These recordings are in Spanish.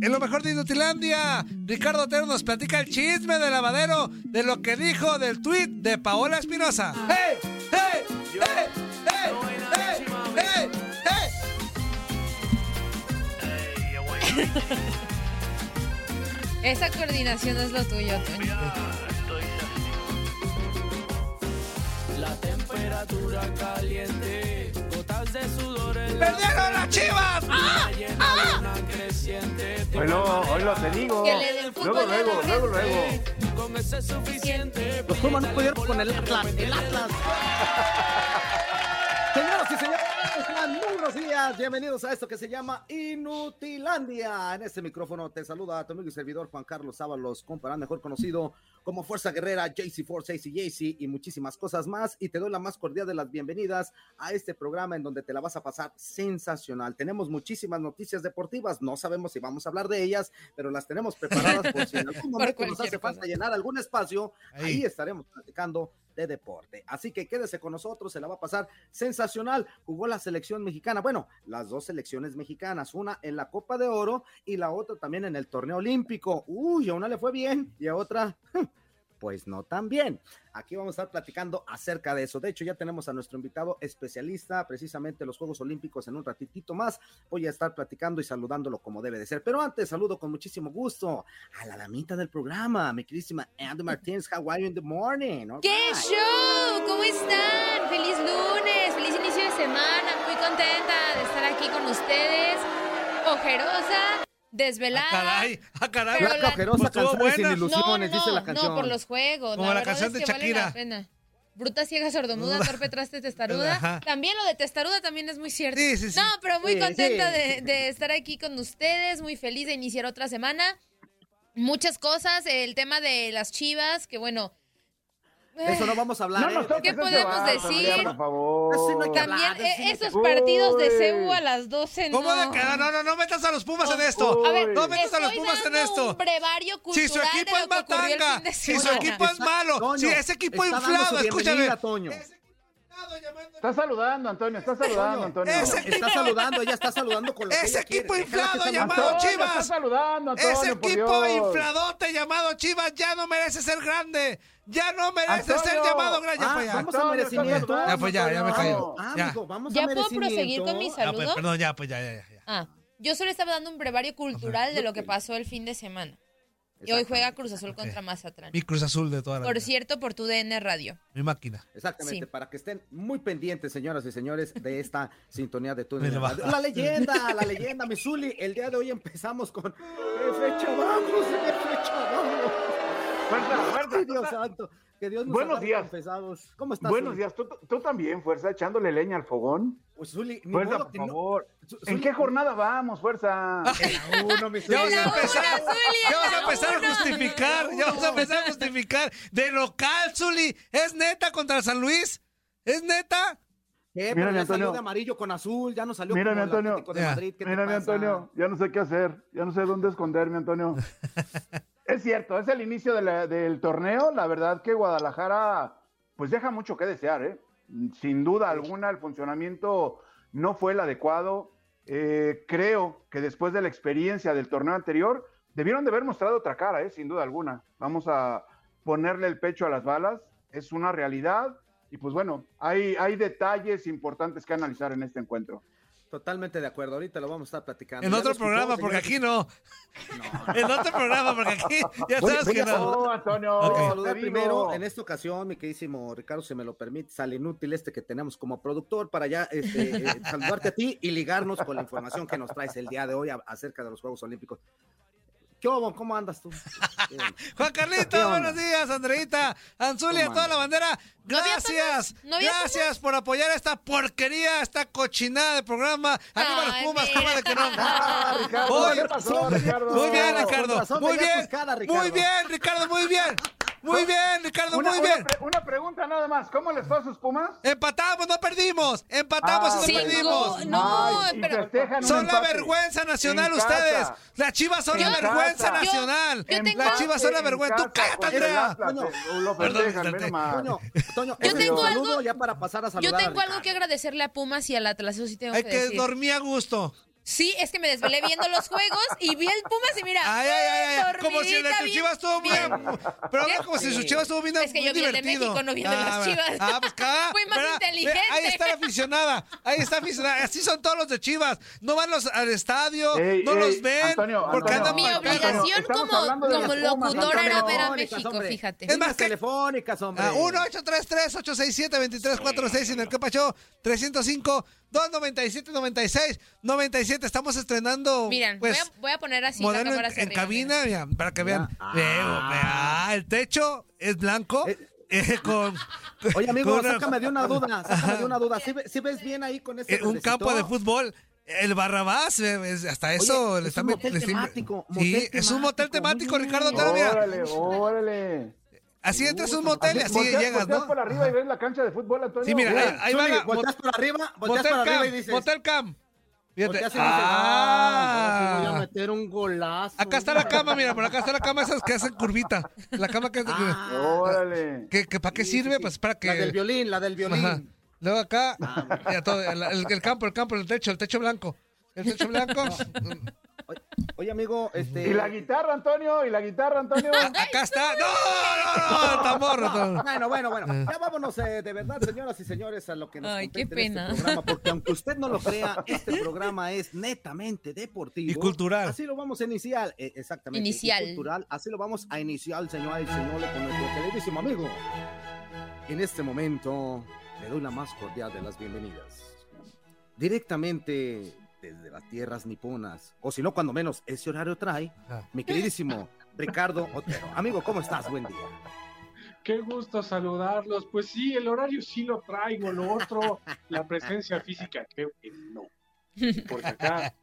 En lo mejor de Inutilandia, Ricardo Otero nos platica el chisme de lavadero de lo que dijo del tweet de Paola Espinosa. ¡Hey! ¡Hey! ¡Hey! ¡Hey! ¡Hey! ¡Hey! Esa coordinación es lo tuyo, Toño. La temperatura caliente, ¡Perdieron las chivas! ¡Ah! Te Hoy lo, hoy lo te digo. Luego, luego, la luego, luego. Con ese suficiente. Los Pumas no pudieron con el Atlas. El Atlas. Señoras y señores, buenos días. Bienvenidos a esto que se llama Inutilandia. En este micrófono te saluda tu amigo y servidor Juan Carlos Ábalos, comparán mejor conocido como Fuerza Guerrera, JC Force, JC JC y muchísimas cosas más. Y te doy la más cordial de las bienvenidas a este programa en donde te la vas a pasar sensacional. Tenemos muchísimas noticias deportivas. No sabemos si vamos a hablar de ellas, pero las tenemos preparadas por si en algún momento nos hace falta llenar algún espacio. Ahí. Ahí estaremos platicando de deporte. Así que quédese con nosotros, se la va a pasar sensacional. Jugó la selección mexicana, bueno, las dos selecciones mexicanas, una en la Copa de Oro y la otra también en el torneo olímpico. Uy, a una le fue bien y a otra, pues no tan bien. Aquí vamos a estar platicando acerca de eso. De hecho, ya tenemos a nuestro invitado especialista precisamente en los Juegos Olímpicos en un ratitito más. Voy a estar platicando y saludándolo como debe de ser. Pero antes, saludo con muchísimo gusto a la damita del programa, mi queridísima Andy Martínez. How are you in the morning? All ¡Qué right. show! ¿Cómo están? ¡Feliz lunes! ¡Feliz inicio de semana! Muy contenta de estar aquí con ustedes. Ojerosa, desvelada. ¡Ah, caray! ¡Ah, caray! Pero la- Cajerosa, Pues ilusiones, dice la canción. No, por los juegos. Como la verdad canción es de que vale Shakira. la pena. Bruta, ciega, sordomuda, torpe, traste, testaruda. Ajá. También lo de testaruda también es muy cierto. Sí, sí, sí. No, pero muy Sí, contenta sí. De, de estar aquí con ustedes, muy feliz de iniciar otra semana. Muchas cosas, el tema de las chivas, que bueno. De eso no vamos a hablar. No ¿eh? ¿Qué podemos decir? Por favor. Eso no que También hablar, eh, esos Uy. partidos de CEU a las 12 ¿Cómo no. de no, no, no metas a los Pumas en esto? A ver, no metas a los Pumas en esto. un brevario cultural Si su equipo es matanga, si su equipo es malo, Toño, si ese equipo está dando su inflado, escúchame. Toño. Está saludando, Antonio, está saludando, Antonio. Ese- Está saludando, ella está saludando con lo Ese equipo inflado llamado Antonio, Chivas. Está saludando, Antonio, Ese equipo Dios. infladote llamado Chivas ya no merece ser grande. Ya no merece Antonio. ser llamado. Ya Ah, ya. vamos a Antonio, merecimiento. está Ya fue ya, ya me callo. Ah, Ya. amigo, vamos ¿Ya a puedo merecimiento. proseguir con mi Ya, pues, saludo? perdón, ya, pues ya, ya, ya. Ah, yo solo estaba dando un brevario cultural de lo que pasó el fin de semana. Y hoy juega Cruz Azul contra Mazatlán. Mi Cruz Azul de toda la Por vida. cierto, por tu DN Radio. Mi máquina. Exactamente, Sí. para que estén muy pendientes, señoras y señores, de esta sintonía de tu. La leyenda, la leyenda, Misuli. El día de hoy empezamos con ¿Qué fecha vamos? ¿Qué fecha vamos? Fuerza, fuerza. Ay, Dios santo. Que Dios nos Buenos días. ¿Cómo estás? Buenos Zuli? días, ¿Tú, tú también, Fuerza, echándole leña al fogón. Pues, Zuli, ni Fuerza, modo por no- favor. Zu- ¿En Zuli, qué jornada vamos, Fuerza? La uno, mi Zuli. Ya vamos a empezar. Zuli, Ya la a empezar a justificar. Ya vamos a empezar a justificar. De local, Zuli. ¿Es neta contra San Luis? ¿Es neta? ¿Qué? Pero Mírame, ya salió Antonio. de amarillo con azul, ya no salió Mírame, como el Antonio. Atlético de. Madrid. ¿Qué te pasa? Antonio, ya no sé qué hacer, ya no sé dónde esconderme, Antonio. es cierto, es el inicio de la- del torneo. La verdad que Guadalajara, pues deja mucho que desear, ¿eh? Sin duda alguna, el funcionamiento no fue el adecuado. Eh, creo que después de la experiencia del torneo anterior, debieron de haber mostrado otra cara, ¿eh? Sin duda alguna. Vamos a ponerle el pecho a las balas. Es una realidad. Y pues bueno, hay, hay detalles importantes que analizar en este encuentro. Totalmente de acuerdo. Ahorita lo vamos a estar platicando. En otro escuchó, programa, porque aquí no. En otro programa, porque aquí ya Voy- sabes voy que a no. No, Antonio. Voy a Ok. saludar te digo. primero en esta ocasión, mi queridísimo Ricardo, si me lo permite, al inútil este que tenemos como productor para ya este, eh, saludarte a ti y ligarnos con la información que nos traes el día de hoy a- acerca de los Juegos Olímpicos. ¿Qué hubo? ¿Cómo andas tú? Juan ¿Qué Carlito, buenos días, Andreita, Anzulia, ¿Cómo toda la bandera. ¿No había Gracias, gracias por apoyar esta porquería, esta cochinada de programa. Arriba los Ay, Pumas, cómo de que no. Ah, Ricardo, Oye, ¿qué pasó, Ricardo? Muy bien, Ricardo. Muy bien. Muy bien, Ricardo, muy bien. Muy bien, Ricardo, Una, muy una bien. pre- una pregunta nada más. ¿Cómo les fue a sus Pumas? Empatamos, no perdimos. Empatamos Ah, y no Cinco. perdimos. No, Ay, pero- Son la vergüenza nacional En ustedes. casa. Las chivas son la En vergüenza casa. nacional. Yo tengo- Las chivas son la En vergüenza. Tú casa, cállate, Andrea. Lo Perdón. Toño, Toño, Yo tengo algo- ya para pasar a Yo saludar. a tengo algo que agradecerle a Pumas y al Atlas, eso sí tengo Hay que que dormir a gusto. Sí, es que me desvelé viendo los juegos y vi el Pumas y mira. Ay, ay, ay, ay. Como si el de bien- chivas estuvo bien. bien. Pero ¿Qué? no como si sus Sí. chivas estuvo bien Es que muy yo vi el de divertido. México, no vi el de las. Chivas. Ah, pues cada. Fui más inteligente. Ahí está la aficionada. Ahí está aficionada. Así son todos los de Chivas. No van los al estadio, Ey, no ey, los ven. Antonio, porque Antonio, andan Mi obligación como, como locutora era ver a México, hombre. fíjate. Es más, telefónicas, hombre. Ah, 1-833-867-2346 en el que Pacho 305-297-96. 97. Estamos estrenando. Miren, pues, voy, a, voy a poner así modelo la cámara en, hacia en arriba, cabina, mira, para que vean. Ah. Veo, vea, el techo es blanco. Eh. eh, con, Oye, amigo, con una- sácame de una duda, sácame de una duda. ¿Sí, ve- sí ves bien ahí con ese eh, un campo de fútbol. El Barrabás, hasta eso Oye, le es están un motel temático, Sí, es un motel temático, Ricardo. Órale, órale. Así entras a un motel y así Volteas- llegas, volteas ¿no? por arriba y ves la cancha de fútbol, Antonio. Sí, mira, Mira, ahí, ahí va la- volteas por arriba, volteas Motel por arriba y Cam, dices... Motel Cam. Fíjate. Ah, sí voy a meter un golazo. acá está la cama, mira, por acá está la cama esas que hacen curvita. La cama que, Ah, Órale. que, que ¿para qué sí, sirve? sí. Pues para que La del violín, la del violín. Ajá. Luego acá, Ah, mira, todo, el- el campo, el campo, el techo, el techo blanco. El techo blanco. Oye, oye, amigo, este... Y la guitarra, Antonio, y la guitarra, Antonio. Acá está. ¡No, no, no! El tambor. Bueno, bueno, bueno. Ya vámonos eh, de verdad, señoras y señores, a lo que nos Ay, qué en pena. este programa, porque aunque usted no lo crea, este programa es netamente deportivo Y cultural. Así lo vamos a iniciar, eh, exactamente. y Inicial. cultural, así lo vamos a iniciar, señoras y señores, con nuestro queridísimo amigo. En este momento le doy la más cordial de las bienvenidas. Directamente desde las tierras niponas, o si no, cuando menos ese horario trae, Ajá. mi queridísimo Ricardo Otero. Amigo, ¿cómo estás? Buen día. Qué gusto saludarlos. Pues sí, el horario sí lo traigo, lo otro, la presencia física creo que no. Porque acá,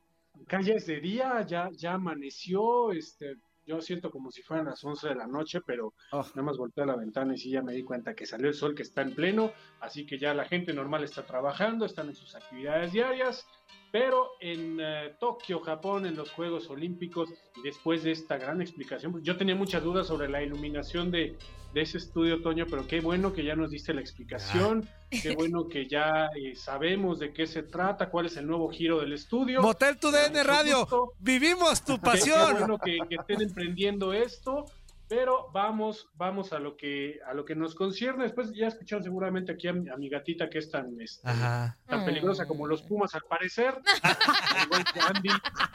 acá ya es de día, ya, ya amaneció, este, yo siento como si fueran las 11 de la noche, pero Oh. nada más volteé a la ventana y sí ya me di cuenta que salió el sol que está en pleno, así que ya la gente normal está trabajando, están en sus actividades diarias, pero en eh, Tokio, Japón, en los Juegos Olímpicos, y después de esta gran explicación, pues, yo tenía muchas dudas sobre la iluminación de, de ese estudio, Toño, pero qué bueno que ya nos diste la explicación, qué bueno que ya eh, sabemos de qué se trata, cuál es el nuevo giro del estudio. Motel Tu DN Radio. gusto. Vivimos tu Qué- Qué, pasión. bueno que, que estén emprendiendo esto, pero vamos, vamos a lo que a lo que nos concierne. Después ya escucharon seguramente aquí a mi, a mi gatita que es tan, este, tan peligrosa como los Pumas al parecer. al igual que Andy,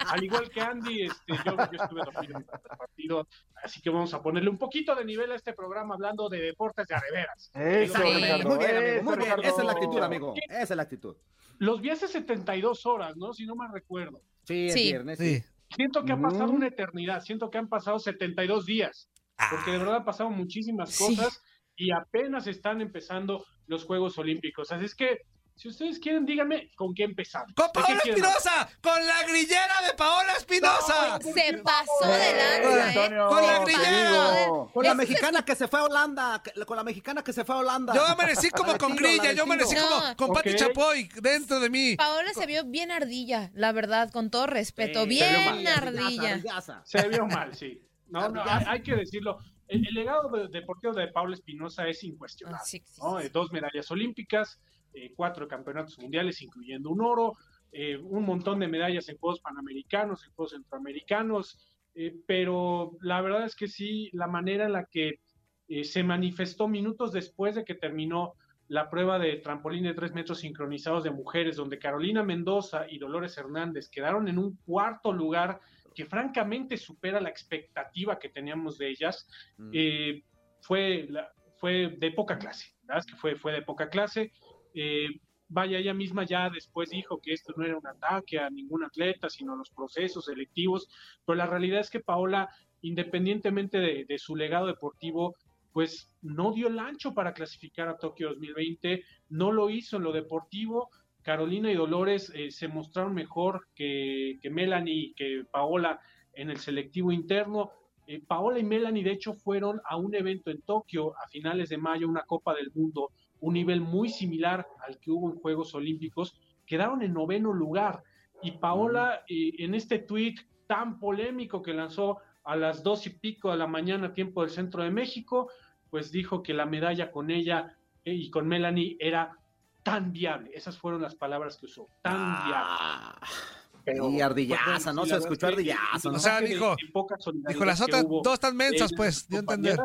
al igual que Andy, este, yo, yo estuve dormido en el partido, así que vamos a ponerle un poquito de nivel a este programa hablando de deportes de areveras. Eso, Sí. Ricardo. Muy bien, amigo, eso, muy bien. Ricardo. Esa es la actitud, amigo. Esa es la actitud. Los vi hace 72 horas, ¿no? Si no me recuerdo. Sí, es Sí. viernes. Sí. Siento que ha pasado una eternidad, siento que han pasado 72 días. Porque de verdad han pasado muchísimas Sí. cosas y apenas están empezando los Juegos Olímpicos. Así es que, si ustedes quieren, díganme con qué empezamos. Con ¿De qué Paola quieren Espinosa. Con la grillera de Paola Espinosa. Se pasó de Eh, lanza, ¿eh? Con la grillera. Con la mexicana que se fue a Holanda. Con la mexicana que se fue a Holanda. Yo amanecí como con grilla, yo amanecí como No. con Pati. Chapoy dentro de mí. Paola se vio bien ardilla, la verdad, con todo respeto. Sí, bien se ardilla. Se vio mal, sí. No, no, hay, hay que decirlo. El, el legado de- deportivo de Paula Espinosa es incuestionable. Ah, sí, sí, ¿no? sí. Eh, Dos medallas olímpicas, eh, cuatro campeonatos mundiales, incluyendo un oro, eh, un montón de medallas en Juegos Panamericanos, en Juegos Centroamericanos, eh, pero la verdad es que sí, la manera en la que eh, se manifestó minutos después de que terminó la prueba de trampolín de tres metros sincronizados de mujeres, donde Carolina Mendoza y Dolores Hernández quedaron en un cuarto lugar que francamente supera la expectativa que teníamos de ellas, Mm. eh, fue, la- fue de poca clase, ¿verdad? Es que fue, fue de poca clase. Eh, vaya, ella misma ya después dijo que esto no era un ataque a ningún atleta, sino los procesos selectivos, pero la realidad es que Paola, independientemente de, de su legado deportivo, pues no dio el ancho para clasificar a Tokio 2020, no lo hizo en lo deportivo. Carolina y Dolores eh, se mostraron mejor que, que Melanie y que Paola en el selectivo interno. Eh, Paola y Melanie, de hecho, fueron a un evento en Tokio a finales de mayo, una Copa del Mundo, un nivel muy similar al que hubo en Juegos Olímpicos. Quedaron en noveno lugar. Y Paola, eh, en este tuit tan polémico que lanzó a las dos y pico de la mañana, tiempo del centro de México, pues dijo que la medalla con ella y con Melanie era tan viable. Esas fueron las palabras que usó, tan Ah, viable. y ardillaza, ¿no? Se escuchó ardillaza, en- ¿no? O sea, en dijo- poca Dijo, las otras hubo dos están mensas, de pues, a entender.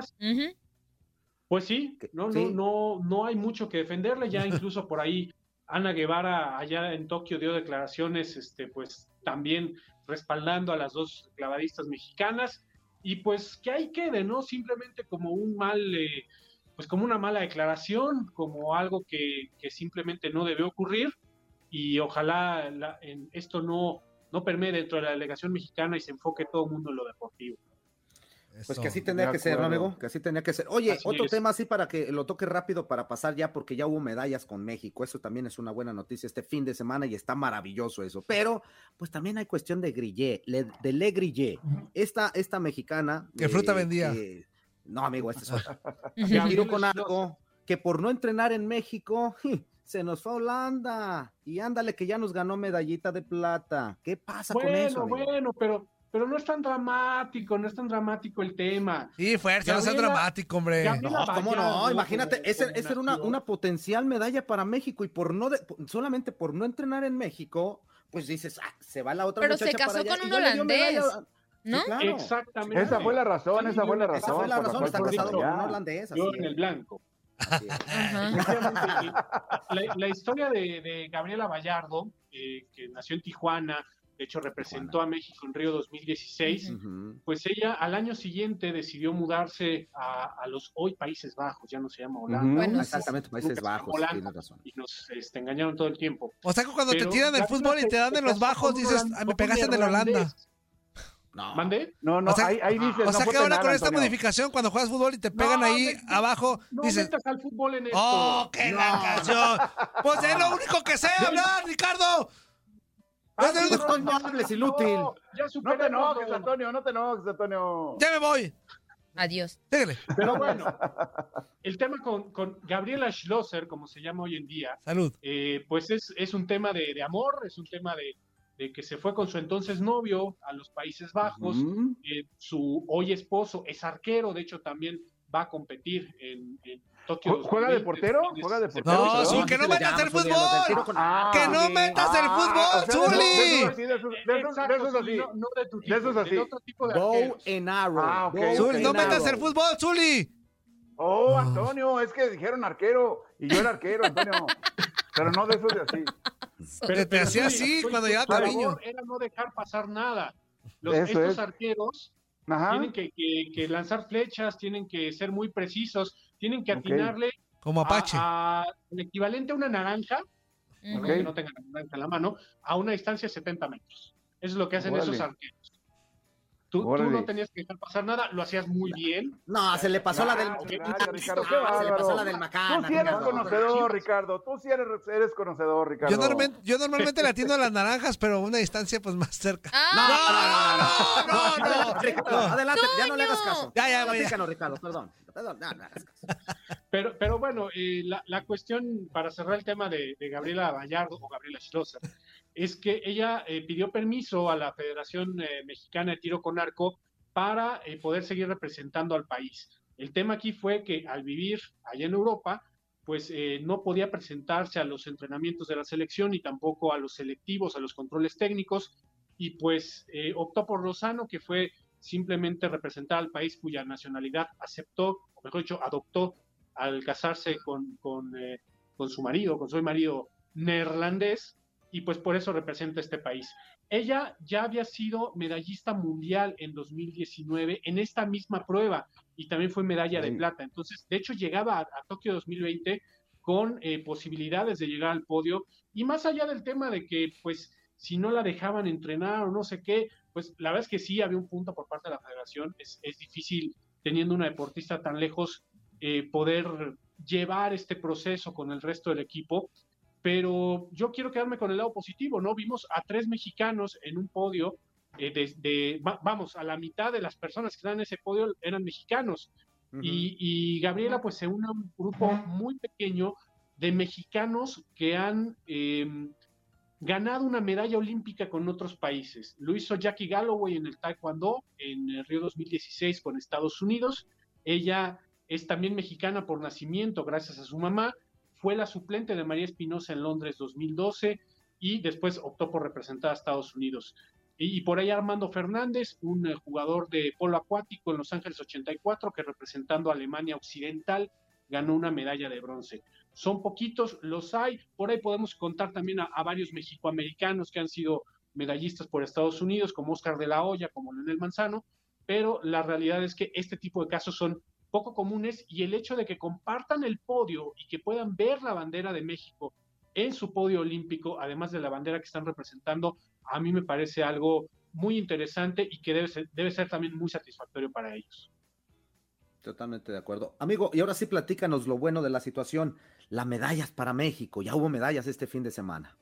Pues sí, no, sí. no, no, no hay mucho que defenderle. Ya incluso por ahí Ana Guevara allá en Tokio dio declaraciones, este, pues también respaldando a las dos clavadistas mexicanas. Y pues que ahí quede, ¿no? Simplemente como un mal, eh, pues como una mala declaración, como algo que, que simplemente no debe ocurrir. Y ojalá la- en, esto no, no permee dentro de la delegación mexicana y se enfoque todo el mundo en lo deportivo. Pues que así tenía que ser, ¿no, amigo? Que así tenía que ser. Oye, Así otro es. tema así para que lo toque rápido para pasar ya, porque ya hubo medallas con México. Eso también es una buena noticia este fin de semana y está maravilloso eso. Pero, pues también hay cuestión de Grillé, le- de Le Grillé. Esta, esta mexicana. ¿Qué fruta eh, vendía? que- No, amigo, esta es otra. Ujú. que tiró Gabriel con algo que por no entrenar en México se nos fue a Holanda y ándale que ya nos ganó medallita de plata. ¿Qué pasa con eso? Bueno, bueno, pero, pero no es tan dramático, no es tan dramático el tema. Sí, fuerza, no sea Gabriela- dramático, hombre. Gabriela- No, ¿cómo no? Imagínate, esa era una, una potencial medalla para México y por no de- solamente por no entrenar en México, pues dices, ah, se va la otra Pero se casó para allá con un holandés. ¿No? Sí, claro. Exactamente. Esa fue la razón, esa fue la razón. Esa fue la razón, está casado con holandés. Yo en el blanco. La, la historia de, de Gabriela Vallardo, eh, que nació en Tijuana, de hecho representó a México en Río 2016, Ujú. Ujú. pues ella al año siguiente decidió mudarse a, a los hoy Países Bajos, ya no se llama Holanda, Ujú. Bueno, sí. Exactamente, Países Bajos, Holanda. razón. y nos este, engañaron todo el tiempo. O sea, que cuando te Pero tiran del fútbol y te dan en los bajos, dices, "Ah, me pegaste en el Holanda. neerlandés. No. ¿Mande? No, no, O sea- ahí, ahí dices, O no sea que ahora con esta Antonio. modificación, cuando juegas fútbol y te pegan No, ahí me- abajo, No dices, metas al fútbol en esto. ¡Oh, qué No. la canción! Pues es lo único que sé hablar, Ricardo. Ah, Es lo sí, único- no hables, inútil. No, ya No te enojes, Antonio, no te enojes, Antonio. Ya me voy. Adiós. Síguele. Pero bueno, el tema con, con Gabriela Schlosser, como se llama hoy en día, Salud. eh, pues es, es un tema de, de amor, es un tema de, de que se fue con su entonces novio a los Países Bajos. Eh, su hoy esposo es arquero, de hecho también va a competir en, en Tokio. ¿Ju- juega de 2020, portero? ¿Juega de portero? No, Zul, que no metas el fútbol. Ah, Que no metas el fútbol, de esos- Zuli. de esos así, de esos- de esos- Exacto, de esos sí, así. no, de tu tipo, De esos así. otro tipo de Bow arqueros. and arrow. Ah, ok, bow Zul, no metas el fútbol, Zuli. Oh, Antonio, es que dijeron arquero y yo era arquero, Antonio. Pero no de esos de así. Te- te hacía así Zuli, cuando llegaba Treviño. Era no dejar pasar nada. Los, Eso estos es. arqueros Ajá. tienen que, que- que lanzar flechas, tienen que ser muy precisos, tienen que atinarle Como Apache. a, a- el equivalente a una naranja, Ujú. Ok. que no tenga la naranja en la mano, a una distancia de 70 metros. Eso es lo que hacen Órale. esos arqueros. Tú, no tenías que dejar pasar nada, lo hacías muy bien. No, se le pasó la del. Gracias, gracias, Ricardo, qué se le pasó bárbaro. la del Tú Macana. sí eres Ricardo. conocedor, Ricardo. Tú sí eres, eres conocedor, Ricardo. Yo normalmente, yo normalmente le atiendo a las naranjas, pero a una distancia pues más cerca. Ah, No, no, no, no, no. Ricardo, adelante, ya no le hagas caso. Ya, ya, ya. Ricardo, perdón. Perdón, no, no hagas caso. Pero, pero bueno, eh, la, la cuestión, para cerrar el tema de, de Gabriela Vallardo o Gabriela Schlosser, es que ella eh, pidió permiso a la Federación eh, Mexicana de Tiro con Arco para eh, poder seguir representando al país. El tema aquí fue que al vivir allá en Europa, pues no podía presentarse a los entrenamientos de la selección y tampoco a los selectivos, a los controles técnicos, y pues optó por Lozano, que fue simplemente representar al país cuya nacionalidad aceptó, o mejor dicho, adoptó al casarse con, con, con su marido, con su marido neerlandés, y pues por eso representa este país. Ella ya había sido medallista mundial en 2019 en esta misma prueba y también fue medalla de plata. Entonces, de hecho, llegaba a, a Tokio 2020 con eh, posibilidades de llegar al podio. Y más allá del tema de que, pues, si no la dejaban entrenar o no sé qué, pues la verdad es que sí había un punto por parte de la federación. Es, es difícil teniendo una deportista tan lejos eh, poder llevar este proceso con el resto del equipo. Pero yo quiero quedarme con el lado positivo, ¿no? Vimos a tres mexicanos en un podio, eh, de, vamos, a la mitad de las personas que están en ese podio eran mexicanos. y, y, Gabriela pues se une a un grupo muy pequeño de mexicanos que han eh, ganado una medalla olímpica con otros países. Lo hizo Jackie Galloway en el Taekwondo en el Río 2016 con Estados Unidos. Ella es también mexicana por nacimiento gracias a su mamá. Fue la suplente de María Espinosa en Londres 2012 y después optó por representar a Estados Unidos. Y, por ahí Armando Fernández, un eh, jugador de polo acuático en Los Ángeles 84 que representando a Alemania Occidental ganó una medalla de bronce son poquitos, los hay. Por ahí podemos contar también a, varios mexicoamericanos que han sido medallistas por Estados Unidos, como Oscar de la Hoya, como Leonel Manzano, pero la realidad es que este tipo de casos son poco comunes y el hecho de que compartan el podio y que puedan ver la bandera de México en su podio olímpico, además de la bandera que están representando, a mí me parece algo muy interesante y que debe ser, debe ser también muy satisfactorio para ellos. Totalmente de acuerdo. Amigo, y ahora sí platícanos lo bueno de la situación las medallas para México. Ya hubo medallas este fin de semana.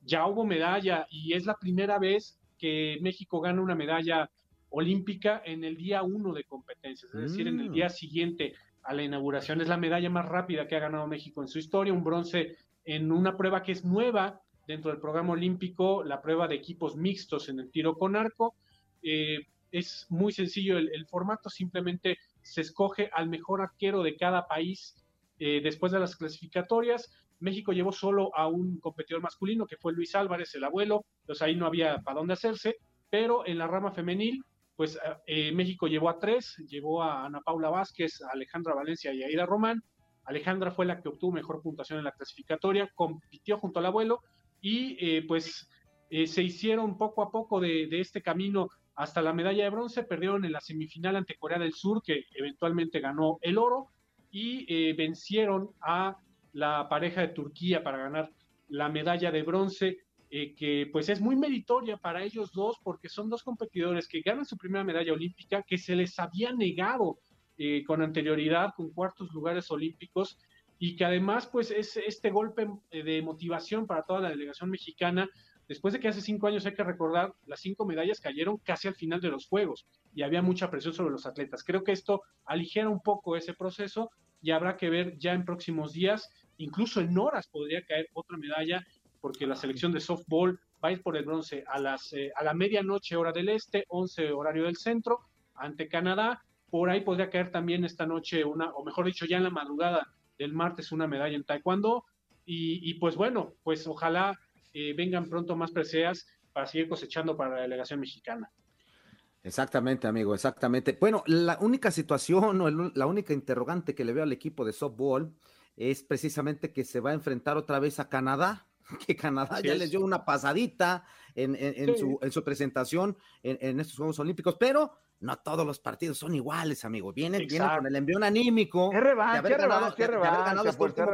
Ya hubo medalla y es la primera vez que México gana una medalla olímpica en el día uno de competencias, es decir, en el mm. día siguiente a la inauguración. Es la medalla más rápida que ha ganado México en su historia, un bronce en una prueba que es nueva dentro del programa olímpico, la prueba de equipos mixtos en el tiro con arco. Eh, es muy sencillo el, el, formato, simplemente se escoge al mejor arquero de cada país eh, después de las clasificatorias, México llevó solo a un competidor masculino, que fue Luis Álvarez, el abuelo, entonces ahí no había para dónde hacerse, pero en la rama femenil, pues eh, eh, México llevó a tres, llevó a Ana Paula Vázquez, a Alejandra Valencia y a Aida Román. Alejandra fue la que obtuvo mejor puntuación en la clasificatoria, compitió junto al abuelo y pues se hicieron poco a poco de, de, este camino hasta la medalla de bronce, perdieron en la semifinal ante Corea del Sur, que eventualmente ganó el oro, y eh, vencieron a la pareja de Turquía para ganar la medalla de bronce, eh, que pues es muy meritoria para ellos dos porque son dos competidores que ganan su primera medalla olímpica que se les había negado eh, con anterioridad con cuartos lugares olímpicos y que además pues es este golpe de motivación para toda la delegación mexicana después de que hace cinco años hay que recordar, las cinco medallas cayeron casi al final de los Juegos y había mucha presión sobre los atletas. Creo que esto aligera un poco ese proceso y habrá que ver ya en próximos días, incluso en horas podría caer otra medalla, porque la selección de softball va a ir por el bronce a, las, eh, a la medianoche hora del este, 11 horario del centro, ante Canadá. Por ahí podría caer también esta noche una, o mejor dicho, ya en la madrugada del martes una medalla en taekwondo. Y, y pues bueno, pues ojalá eh, vengan pronto más preseas para seguir cosechando para la delegación mexicana. Exactamente, amigo, exactamente. Bueno, la única situación o la única interrogante que le veo al equipo de softball es precisamente que se va a enfrentar otra vez a Canadá, que Canadá ya les dio una pasadita en, su, en su, presentación en, estos Juegos Olímpicos, pero no todos los partidos son iguales, amigo. Vienen, vienen con el envión anímico. Es revancha, de haber ganado, qué revancha, fuerza,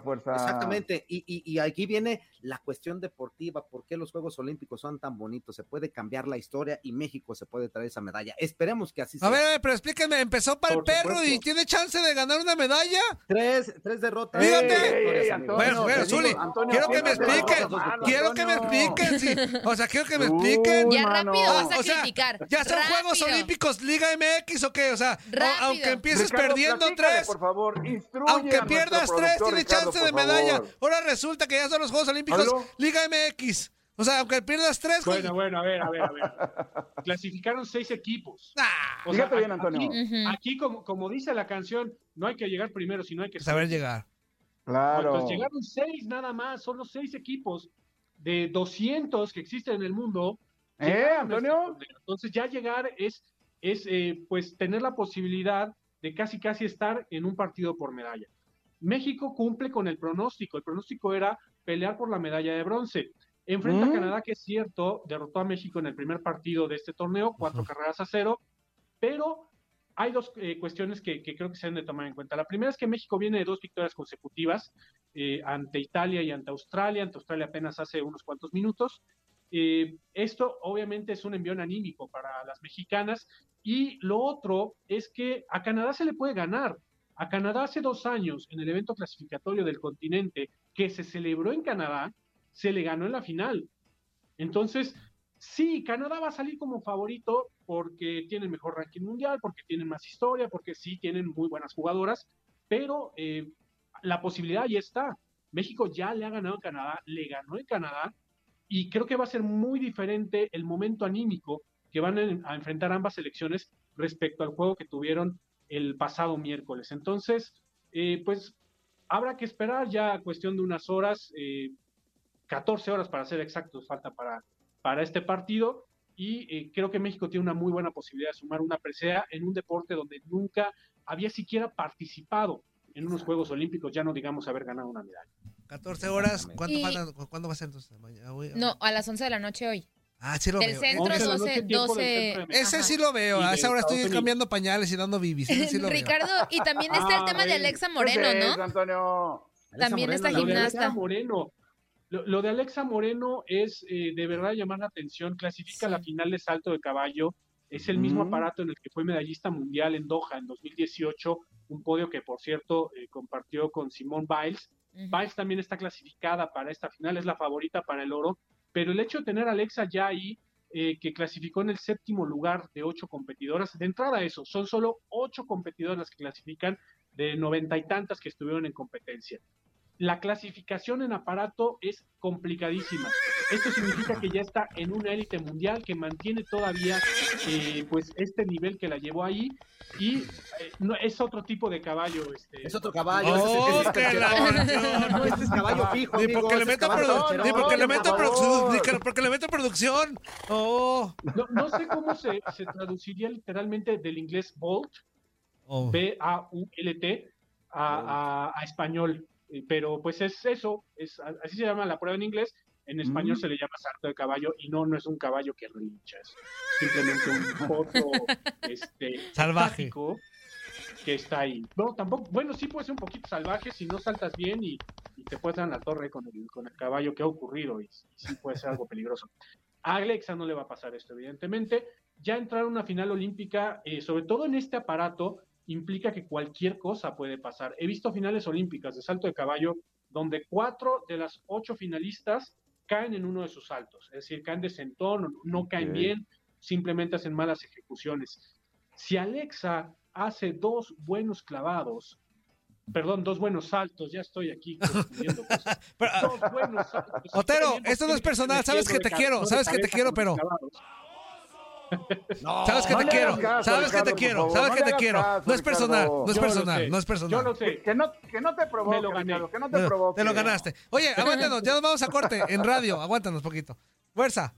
fuerza. Exactamente. Y, y, y, aquí viene la cuestión deportiva. ¿Por qué los Juegos Olímpicos son tan bonitos? Se puede cambiar la historia y México se puede traer esa medalla. Esperemos que así sea. A ver, pero explíquenme, empezó para el perro y tiene chance de ganar una medalla. Tres, tres derrotas. Fíjate. bueno, bueno, Zuli, quiero que me expliquen. Quiero que me expliquen. o sea, quiero que me expliquen. Ya rápido vas a criticar. Ya son Juegos Olímpicos Olímpicos Liga MX o qué? O sea, aunque empieces perdiendo tres, por favor, aunque pierdas tres, tienes chance de medalla. Ahora resulta que ya son los Juegos Olímpicos Liga MX. O sea, aunque pierdas tres. Bueno, bueno, a ver, a ver, a ver. Clasificaron seis equipos. Ah, Fíjate bien, Antonio. Aquí, como, como, dice la canción, no hay que llegar primero, sino hay que saber llegar. Claro. Entonces llegaron seis nada más, son los seis equipos de 200 que existen en el mundo. ¿Eh, Antonio? Entonces ya llegar es es eh, pues tener la posibilidad de casi casi estar en un partido por medalla. México cumple con el pronóstico, el pronóstico era pelear por la medalla de bronce. Enfrenta a mm. Canadá, que es cierto, derrotó a México en el primer partido de este torneo, cuatro carreras a cero, pero hay dos eh, cuestiones que, que, creo que se deben de tomar en cuenta. La primera es que México viene de dos victorias consecutivas eh, ante Italia y ante Australia. Ante Australia apenas hace unos cuantos minutos. Eh, esto obviamente es un envión anímico para las mexicanas. Y lo otro es que a Canadá se le puede ganar. A Canadá hace dos años, en el evento clasificatorio del continente que se celebró en Canadá, se le ganó en la final. Entonces, sí, Canadá va a salir como favorito porque tiene mejor ranking mundial, porque tienen más historia, porque sí tienen muy buenas jugadoras, pero eh, la posibilidad ya está. México ya le ha ganado a Canadá, le ganó en Canadá, y creo que va a ser muy diferente el momento anímico que van a enfrentar ambas selecciones respecto al juego que tuvieron el pasado miércoles. Entonces, eh, pues habrá que esperar ya cuestión de unas horas, eh, 14 horas para ser exactos, falta para, para este partido. Y eh, creo que México tiene una muy buena posibilidad de sumar una presea en un deporte donde nunca había siquiera participado en unos Juegos Olímpicos, ya no digamos haber ganado una medalla. 14 horas, ¿cuánto falta, ¿cuándo va a ser entonces? No, a las 11 de la noche hoy. Ah, sí lo Del veo. centro, 12, 12. Ese sí lo veo. A esa hora estoy cambiando pañales y dando bibis. Ese sí lo veo. Ricardo, y también está el Ah, tema de. Alexa ¿Qué Moreno, ¿no? Antonio? Alexa También está gimnasta. Alexa Moreno. Lo, lo de Alexa Moreno es eh, de verdad llamar la atención. Clasifica Sí. la final de salto de caballo. Es el mismo aparato en el que fue medallista mundial en Doha en 2018, un podio que, por cierto, eh, compartió con Simone Biles. Biles también está clasificada para esta final, es la favorita para el oro, pero el hecho de tener a Alexa ya ahí, eh, que clasificó en el séptimo lugar de ocho competidoras, de entrada eso, son solo ocho competidoras que clasifican de noventa y tantas que estuvieron en competencia. La clasificación en aparato es complicadísima. Esto significa que ya está en una élite mundial que mantiene todavía eh, pues este nivel que la llevó ahí y eh, no, es otro tipo de caballo. Este, Es otro caballo. Oh, es- la. No, este es caballo fijo, Ni porque le favor. producción. Oh. no, no sé cómo se, se traduciría literalmente del inglés Bolt, Oh. B-A-U-L-T, a, a- a español. Eh, Pero pues es eso, es, así se llama la prueba en inglés. En español Mm. se le llama salto de caballo y no, no es un caballo que relincha, es simplemente un potro este, Salvaje. que está ahí. No, tampoco, bueno, sí puede ser un poquito salvaje si no saltas bien y, y te puedes dar en la torre con el, con el caballo que ha ocurrido y, y sí puede ser algo peligroso. A Alexa no le va a pasar esto, evidentemente. Ya entrar a una final olímpica, eh, sobre todo en este aparato, implica que cualquier cosa puede pasar. He visto finales olímpicas de salto de caballo donde cuatro de las ocho finalistas caen en uno de sus saltos, es decir, caen de sentón, no caen bien, simplemente hacen malas ejecuciones. Si Alexa hace dos buenos clavados, perdón, dos buenos saltos, ya estoy aquí confundiendo cosas. Pero, Dos buenos saltos. Otero, esto no es personal, sabes que te quiero, sabes que te quiero, pero- clavados. sabes que No te quiero, caso, sabes que te quiero, favor, sabes no que te quiero. caso, No es personal, Ricardo. no es Yo personal, no es Yo personal. lo sé. Que no, que no te provoque, Me lo gané. Ricardo, que no te provoque. Te lo ganaste. Oye, aguántanos, ya nos vamos a corte en radio. Aguántanos poquito. Fuerza.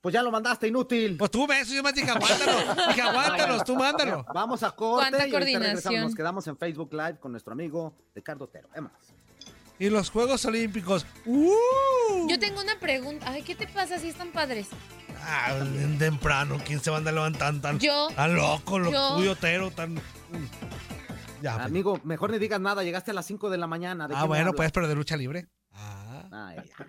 Pues ya lo mandaste, inútil. Pues tú ves, yo más dije aguántanos. Dije aguántanos, tú mándalo. Vamos a corte ¿Cuánta y coordinación? Nos quedamos en Facebook Live con nuestro amigo Ricardo Otero. ¿Qué más? Y los Juegos Olímpicos. ¡Uh! Yo tengo una pregunta. Ay, ¿qué te pasa si están padres? Ah, bien temprano, ¿quién se va a andar levantando tan, Yo. tan loco, lo Yo. tuyo, tan... Ya, pues. Amigo, mejor ni digas nada. Llegaste a las 5 de la mañana. ¿de Ah, me bueno, pues, pero de lucha libre. Ah, Ay, ya.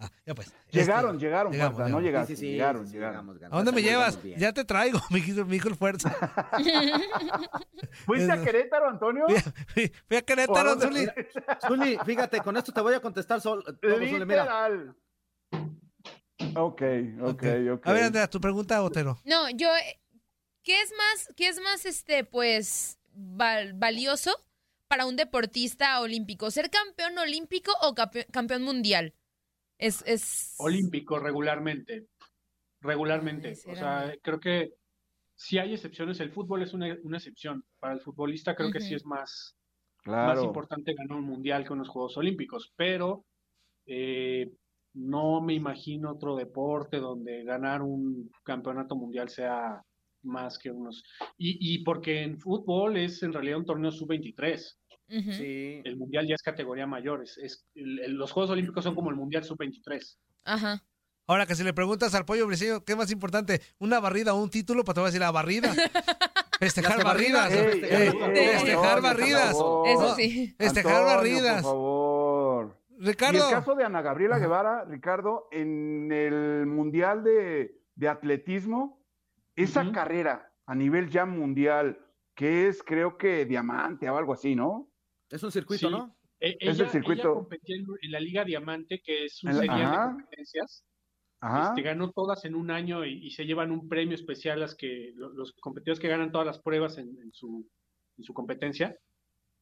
ah, ya pues. Llegaron, Este, llegaron, llegamos, Fuerza, no llegamos. llegaste, Sí, sí, sí, llegaron, sí, sí, llegaron. llegamos, ¿A dónde me llegamos llevas? bien. Ya te traigo, mi hijo, mi hijo el fuerza. ¿Fuiste a Querétaro, Antonio? Fui, fui- fui a ¿O a Querétaro, Zuli. Zuli, fíjate, con esto te voy a contestar sol, todo, Zuli, mira. Ok, ok, ok. A ver, Andrea, tu pregunta, Otero. No, yo. eh, ¿Qué es más, qué es más, este, pues, val- valioso para un deportista olímpico? ¿Ser campeón olímpico o campe- campeón mundial? Es, es. olímpico regularmente. Regularmente. O sea, creo que si hay excepciones, el fútbol es una, una excepción. Para el futbolista creo que sí es más, más Claro. importante ganar un mundial que unos Juegos Olímpicos, pero eh, no me imagino otro deporte donde ganar un campeonato mundial sea más que unos... Y, y porque en fútbol es en realidad un torneo sub-23. Ujú. Sí. El mundial ya es categoría mayor. Es, es- el- el- los Juegos Olímpicos son como el mundial sub-23. Ajá. Ahora que si le preguntas al pollo briseño, ¿qué es más importante? ¿Una barrida o un título? Pues te voy a decir la barrida. Festejar barridas. festejar barridas. Festejar Antonio, barridas. por favor. Eso sí. Festejar barridas. Favor. Y Ricardo. el caso de Ana Gabriela Guevara, Ricardo, en el Mundial de, de Atletismo, esa carrera a nivel ya mundial, que es creo que diamante o algo así, ¿no? Es un circuito, Sí. ¿no? Eh, Es ella, el circuito. ella competía en, en la Liga Diamante, que es la- serie de competencias. Ajá. Este, ganó todas en un año y, y se llevan un premio especial las que lo- los competidores que ganan todas las pruebas en, en su, en su competencia.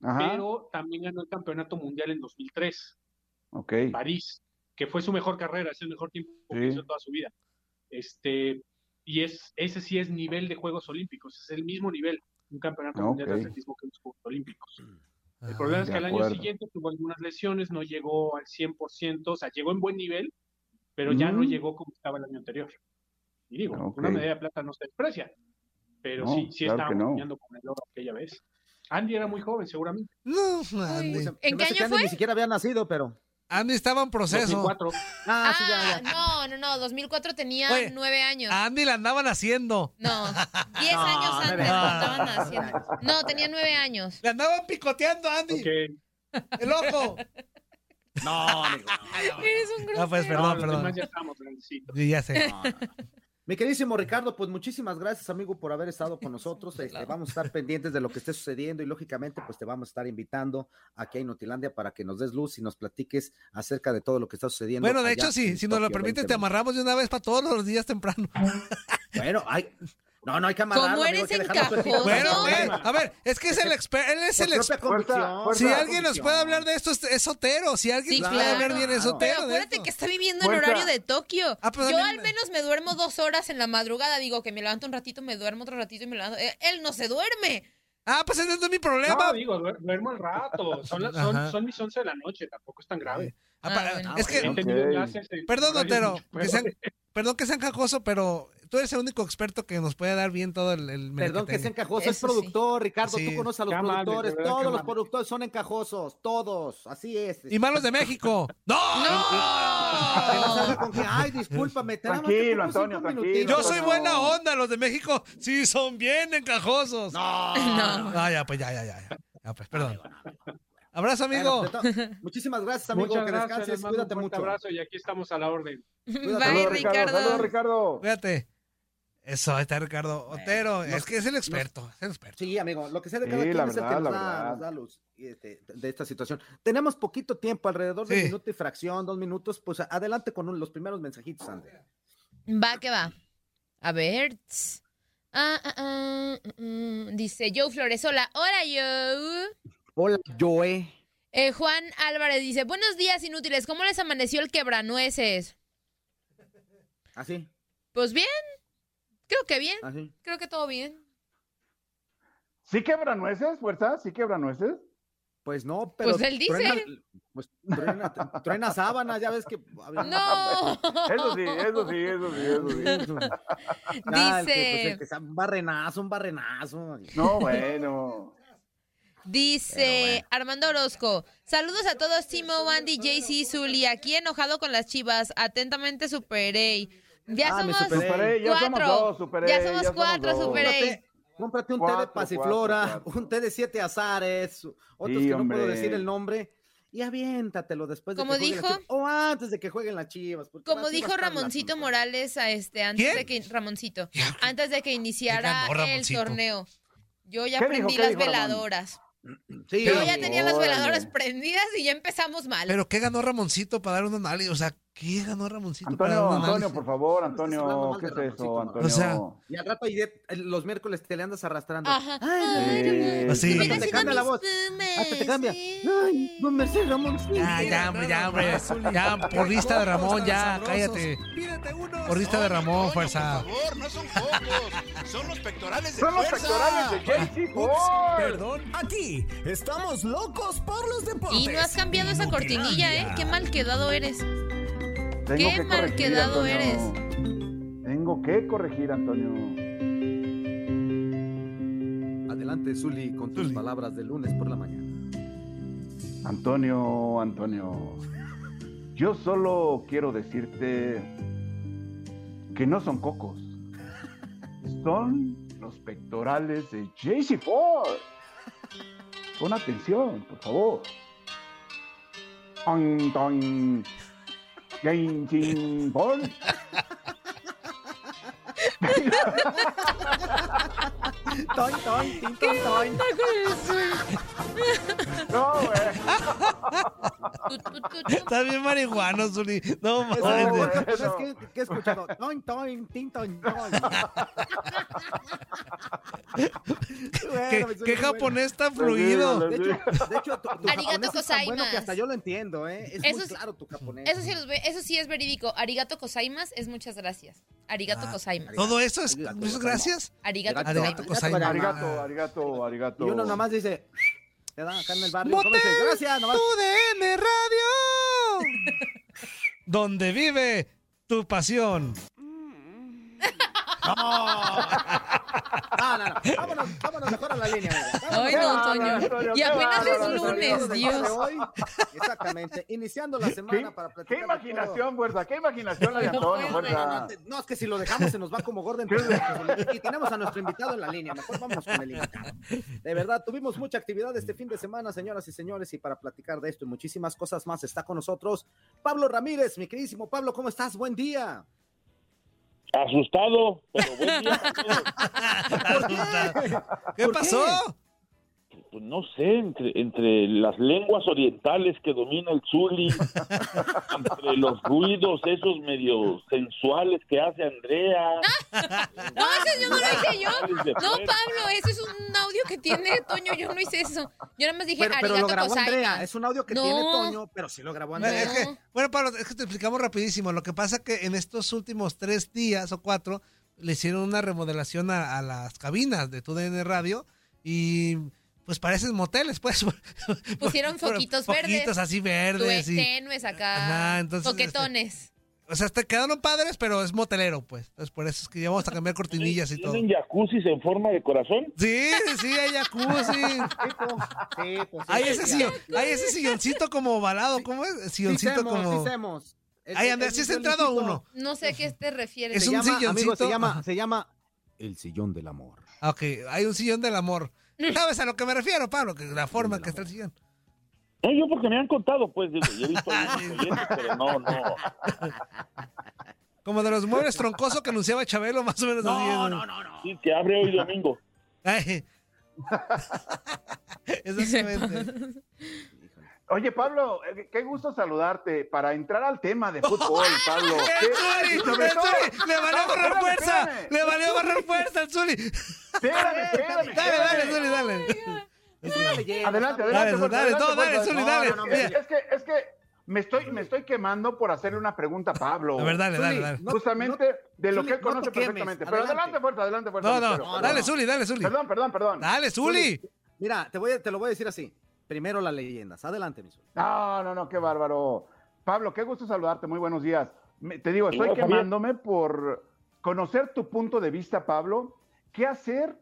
Ajá. Pero también ganó el campeonato mundial en 2003, Ok. en París, que fue su mejor carrera, es el mejor tiempo que Sí. hizo en toda su vida. Este, y es, ese sí es nivel de Juegos Olímpicos, es el mismo nivel, un campeonato mundial de atletismo que los Juegos Olímpicos. Ah, El problema es que al año siguiente tuvo algunas lesiones, no llegó al 100%, o sea, llegó en buen nivel, pero ya no Mm. llegó como estaba el año anterior. Y digo, Ok. una medalla de plata no se desprecia, pero No, sí, sí claro estaba que no. soñando con el oro aquella vez. Andy era muy joven, seguramente. No, Andy. Se- ¿En qué año que Andy fue? Ni siquiera había nacido, pero. Andy estaba en proceso. 2004. Ah, sí, ya, Ah, ya. no, no, no, 2004 tenía Oye, nueve años. A Andy la andaban haciendo. No, diez No, años antes años. lo estaban haciendo. No, tenía nueve años. Le andaban picoteando a Andy. Ok. El ojo. No, amigo. Eres un Ah, pues, grosero. perdón, No, los perdón. demás ya estamos. Sí, ya sé. Mi queridísimo Ricardo, pues muchísimas gracias, amigo, por haber estado con nosotros. Este, vamos a estar pendientes de lo que esté sucediendo y lógicamente, pues te vamos a estar invitando aquí a Inutilandia para que nos des luz y nos platiques acerca de todo lo que está sucediendo. Bueno, de hecho, sí, en si nos lo permites, te 2020. amarramos de una vez para todos los días temprano. Bueno, hay, no, no hay que amarrarlo. ¿Cómo eres encajoso? Bueno, a ver, es que es el experto, él es Por el experto. Si alguien nos puede hablar de esto, es, es Sotero. Si alguien Sí, nos puede hablar bien, es. Pero de acuérdate que está viviendo en horario de Tokio. Ah, pues Yo al me- menos me duermo dos horas en la madrugada. Digo que me levanto un ratito, me duermo otro ratito y me levanto. Eh, Él no se duerme. Ah, pues ese no es mi problema. No, digo, duer- duermo al rato. Son, son, son mis 11 de la noche, tampoco es tan grave. Ah, Ah, es que, perdón, Otero, mucho que sean, peores. perdón que sean cajoso, pero tú eres el único experto que nos puede dar bien todo el, el Perdón que merequetengue. sea encajoso, es sí. productor, Ricardo, Sí. tú conoces a los productores, verdad, todos los productores son encajosos, todos, así es. Y malos de México. ¡No! Que no con que, ay, discúlpame, te Tranquilo, Antonio, tranquilo. minutitos". Yo soy no. buena onda, los de México sí son bien encajosos. No, No. Ah, ya, pues ya, ya, ya. ya. Ya, pues, perdón. Abrazo, amigo. Bueno, pues, muchísimas gracias, amigo, Muchas que gracias, descanses, mando cuídate un mucho. abrazo y aquí estamos a la orden. Bye, Saludos, Ricardo. Ricardo. Saludos, Ricardo. Cuídate. Eso, ahí está Ricardo Otero. es que es el experto, es el experto. Sí, amigo, lo que sea de Sí, cada quien la es el que nos la da, verdad. nos da luz este, de esta situación. Tenemos poquito tiempo, alrededor de Sí. un minuto y fracción, dos minutos, pues adelante con un- los primeros mensajitos, André. Va que va. A ver. Ah, ah, ah, mm, mm. Dice Joe Flores. Hola, hola Joe. Hola, Joe. Eh, Juan Álvarez dice, buenos días inútiles, ¿cómo les amaneció el quebranueces? Así, Pues bien, creo que bien, así. creo que todo bien. ¿Sí quebra nueces, fuerza? ¿Sí quebra nueces? Pues no, pero. Pues él dice. Truena, pues truena, truena sábana, ya ves que. No. Eso sí, eso sí, eso sí, eso sí. Ah, el que, pues, Dice, el que sea un barrenazo, un barrenazo. No, bueno. dice Armando Orozco, saludos a todos, Timo, Andy, JC, Zully, aquí enojado con las chivas, atentamente superé. Ya Ah, somos superé. Superé, ya somos cuatro. dos, superé. Ya somos cuatro, superé. Cómprate, cómprate un té de Cuatro, pasiflora, cuatro, cuatro. un té de siete azares, otros Sí, que no puedo decir el nombre. Y aviéntatelo después de Como que jueguen dijo- las Chivas, o antes de que jueguen las chivas. Como dijo Ramoncito. Morales a este antes ¿Quién? de que Ramoncito, antes de que iniciara ganó, el torneo. Yo ya ¿Qué prendí las Ramón? veladoras. Sí, Yo ya tenía las veladoras prendidas y ya empezamos mal. Pero ¿qué ganó Ramoncito para dar un análisis? O sea, ¿qué ganó Ramoncito Antonio, Antonio, análisis? por favor, Antonio, ¿qué es Ramoncito, eso. Antonio? O sea, Y al rato de- los miércoles te le andas arrastrando. Ajá. Ay, Sí. Así. Mira, te haciendo cambia la voz. Hasta te cambia. Ay, no me sé, Ramón. Ya, ya, hombre, ya, hombre. Ya, porrista de Ramón, ya, cállate. Porrista de Ramón, fuerza. Por favor, no son focos, son los pectorales de Son los pectorales de Ford. Perdón. Aquí estamos locos por los deportes. Y no has cambiado esa cortinilla, ¿eh? Qué mal quedado eres. Tengo Qué que mal corregir, quedado Antonio. Tengo que corregir, Antonio. Adelante, Zuli, con tus Zuli. palabras de lunes por la mañana. Antonio, Antonio. Yo solo quiero decirte que no son cocos. Son los pectorales de JC Ford. Pon atención, por favor. Toin. JC Ford. Toin, toin, tin, toin, toin. No, güey. Está bien marihuano, Zuli. No, Es mames. como- bueno. ¿Sabes qué, qué he escuchado? Toin, toin, tin, toin. ¿Qué, japonés tan fluido? De hecho, de hecho, tu, tu Arigato japonés es tan bueno que hasta yo lo entiendo, ¿eh? Es Eso muy es- claro tu japonés. Eso sí, los ve- eso sí es verídico. Arigato kosaimas es muchas gracias. Arigato Ah, kosaimas. ¿Todo eso es, Arigato, es gozaimasu. gracias? Arigato Arigato gozaimasu. Arigato, arigato, arigato. Y uno nomás dice, te dan acá en el barrio. ¿cómo dice? Gracias, nomás. UDN Radio. Donde vive tu pasión. No, no, no. Vámonos, vámonos mejor a la línea. Ay, no, Toño. Toño, Y qué apenas es lunes, Dios. hoy, exactamente. Iniciando la ¿Qué, semana para qué platicar. de imaginación, fuerza? ¿Qué imaginación la de Antonio. No, no, fuerza? no, no, es que si lo dejamos se nos va como Gordon. Y tenemos a nuestro invitado en la línea. Mejor vamos con el invitado. De verdad, tuvimos mucha actividad este fin de semana, señoras y señores, y para platicar de esto y muchísimas cosas más está con nosotros Pablo Ramírez, mi queridísimo Pablo, ¿cómo estás? Buen día. Asustado, pero buen día. ¿Qué ¿Por pasó? Pues no sé, entre, entre las lenguas orientales que domina el Zuli, entre los ruidos esos medio sensuales que hace Andrea. No, ese yo no lo hice yo. No. Pablo, eso es un audio que tiene Toño. Yo no hice eso. Yo nada más dije Pero, pero lo grabó Andrea. Es un audio que No. tiene Toño, pero sí lo grabó Bueno, Andrea. es que, bueno, Pablo, es que te explicamos rapidísimo. Lo que pasa que en estos últimos tres días o cuatro le hicieron una remodelación a, a las cabinas de TUDN Radio y pues parecen moteles, pues. Pusieron foquitos verdes. Foquitos así verdes. Y, tenues acá. Ajá, entonces, Coquetones. o sea, te quedaron padres, pero es motelero, pues. Entonces, por eso es que ya vamos a cambiar cortinillas y todo. ¿Tienen jacuzzis en forma de corazón? Sí, sí, hay jacuzzi. Sí, pues, sí, Hay ese, sí, sillon, hay ese silloncito como ovalado, ¿cómo es? Sí, Silloncito semos, como... sí, semos. El- Ay, el- Andrea, el sí has entrado a silloncito. uno. No sé a qué te refieres. Es Se un llama, amigo, silloncito. se llama, se llama el sillón del amor. Ah, Ok, hay un sillón del amor. ¿Sabes a lo que me refiero, Pablo? Que la forma en que está el sillón. No, yo porque me han contado, pues, digo, yo he visto oyentes, pero no, no. Como de los muebles troncosos que anunciaba Chabelo, más o menos así. No, no, no, no. Sí, que abre hoy domingo. Ay. Exactamente. Oye, Pablo, eh, qué gusto saludarte. Para entrar al tema de fútbol, Pablo. ¡El ¿qué- Zuli! ¡El Zuli! ¡Le valió agarrar fuerza! espérame. ¡Le valió agarrar fuerza al Zuli! Espérame, espérame. Dale, dale. Zuli, dale. Adelante, adelante. Dale, dale, adelante, no, dale. Zuli, dale. no, no, Mira. Es, que, es que me estoy, me estoy quemando por hacerle una pregunta a Pablo. A ver, dale, dale, Zuli, dale. no- Justamente de lo Zuli, que él conoce perfectamente. Pero adelante. adelante, fuerza, adelante, fuerza. No, no, no, dale. Zuli, dale, Zuli. Perdón, perdón, perdón. Dale, Zuli. Mira, te, voy a- te lo voy a decir así. Primero las leyendas. Adelante, mi Zuli. No, no, no, qué bárbaro. Pablo, qué gusto saludarte. Muy buenos días. Me- te digo, estoy quemándome por conocer tu punto de vista, Pablo. ¿Qué hacer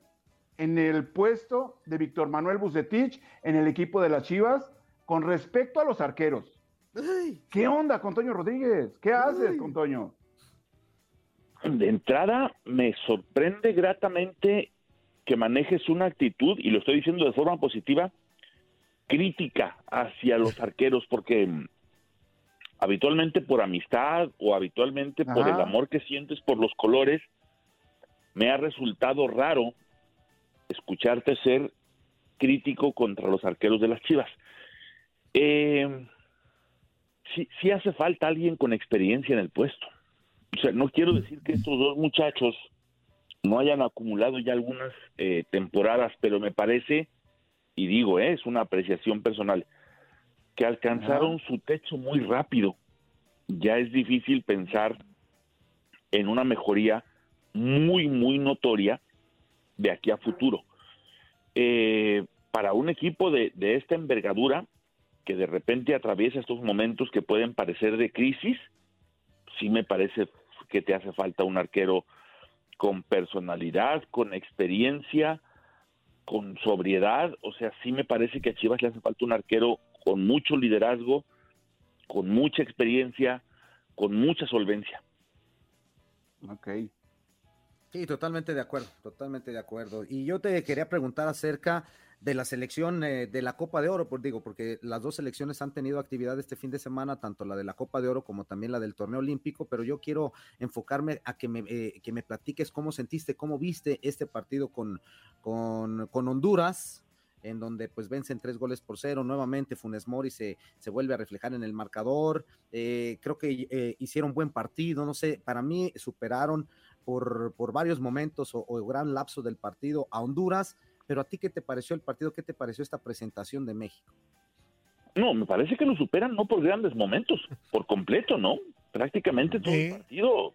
en el puesto de Víctor Manuel Bucetich en el equipo de las Chivas con respecto a los arqueros? Ay, ¿Qué onda con Toño Rodríguez? ¿Qué haces con Toño? De entrada, me sorprende gratamente que manejes una actitud, y lo estoy diciendo de forma positiva, crítica hacia los arqueros, porque mm, habitualmente por amistad o habitualmente por el amor que sientes por los colores, me ha resultado raro escucharte ser crítico contra los arqueros de las Chivas. Eh, sí, sí hace falta alguien con experiencia en el puesto. O sea, no quiero decir que estos dos muchachos no hayan acumulado ya algunas eh, temporadas, pero me parece, y digo, eh, es una apreciación personal, que alcanzaron su techo muy rápido. Ya es difícil pensar en una mejoría muy, muy notoria de aquí a futuro. Eh, para un equipo de, de esta envergadura, que de repente atraviesa estos momentos que pueden parecer de crisis, sí me parece que te hace falta un arquero con personalidad, con experiencia, con sobriedad. O sea, sí me parece que a Chivas le hace falta un arquero con mucho liderazgo, con mucha experiencia, con mucha solvencia. Ok. Sí, totalmente de acuerdo, totalmente de acuerdo. Y yo te quería preguntar acerca de la selección eh, de la Copa de Oro, por digo, porque las dos selecciones han tenido actividad este fin de semana, tanto la de la Copa de Oro como también la del torneo olímpico, pero yo quiero enfocarme a que me, eh, que me platiques cómo sentiste, cómo viste este partido con, con, con Honduras, en donde pues vencen tres goles por cero. Nuevamente Funes Mori se, se vuelve a reflejar en el marcador. Eh, creo que eh, hicieron buen partido, no sé, para mí superaron por, por varios momentos o, o, gran lapso del partido a Honduras. Pero a ti, ¿qué te pareció el partido? ¿Qué te pareció esta presentación de México? No, me parece que lo superan no por grandes momentos, por completo, ¿no? Prácticamente todo el partido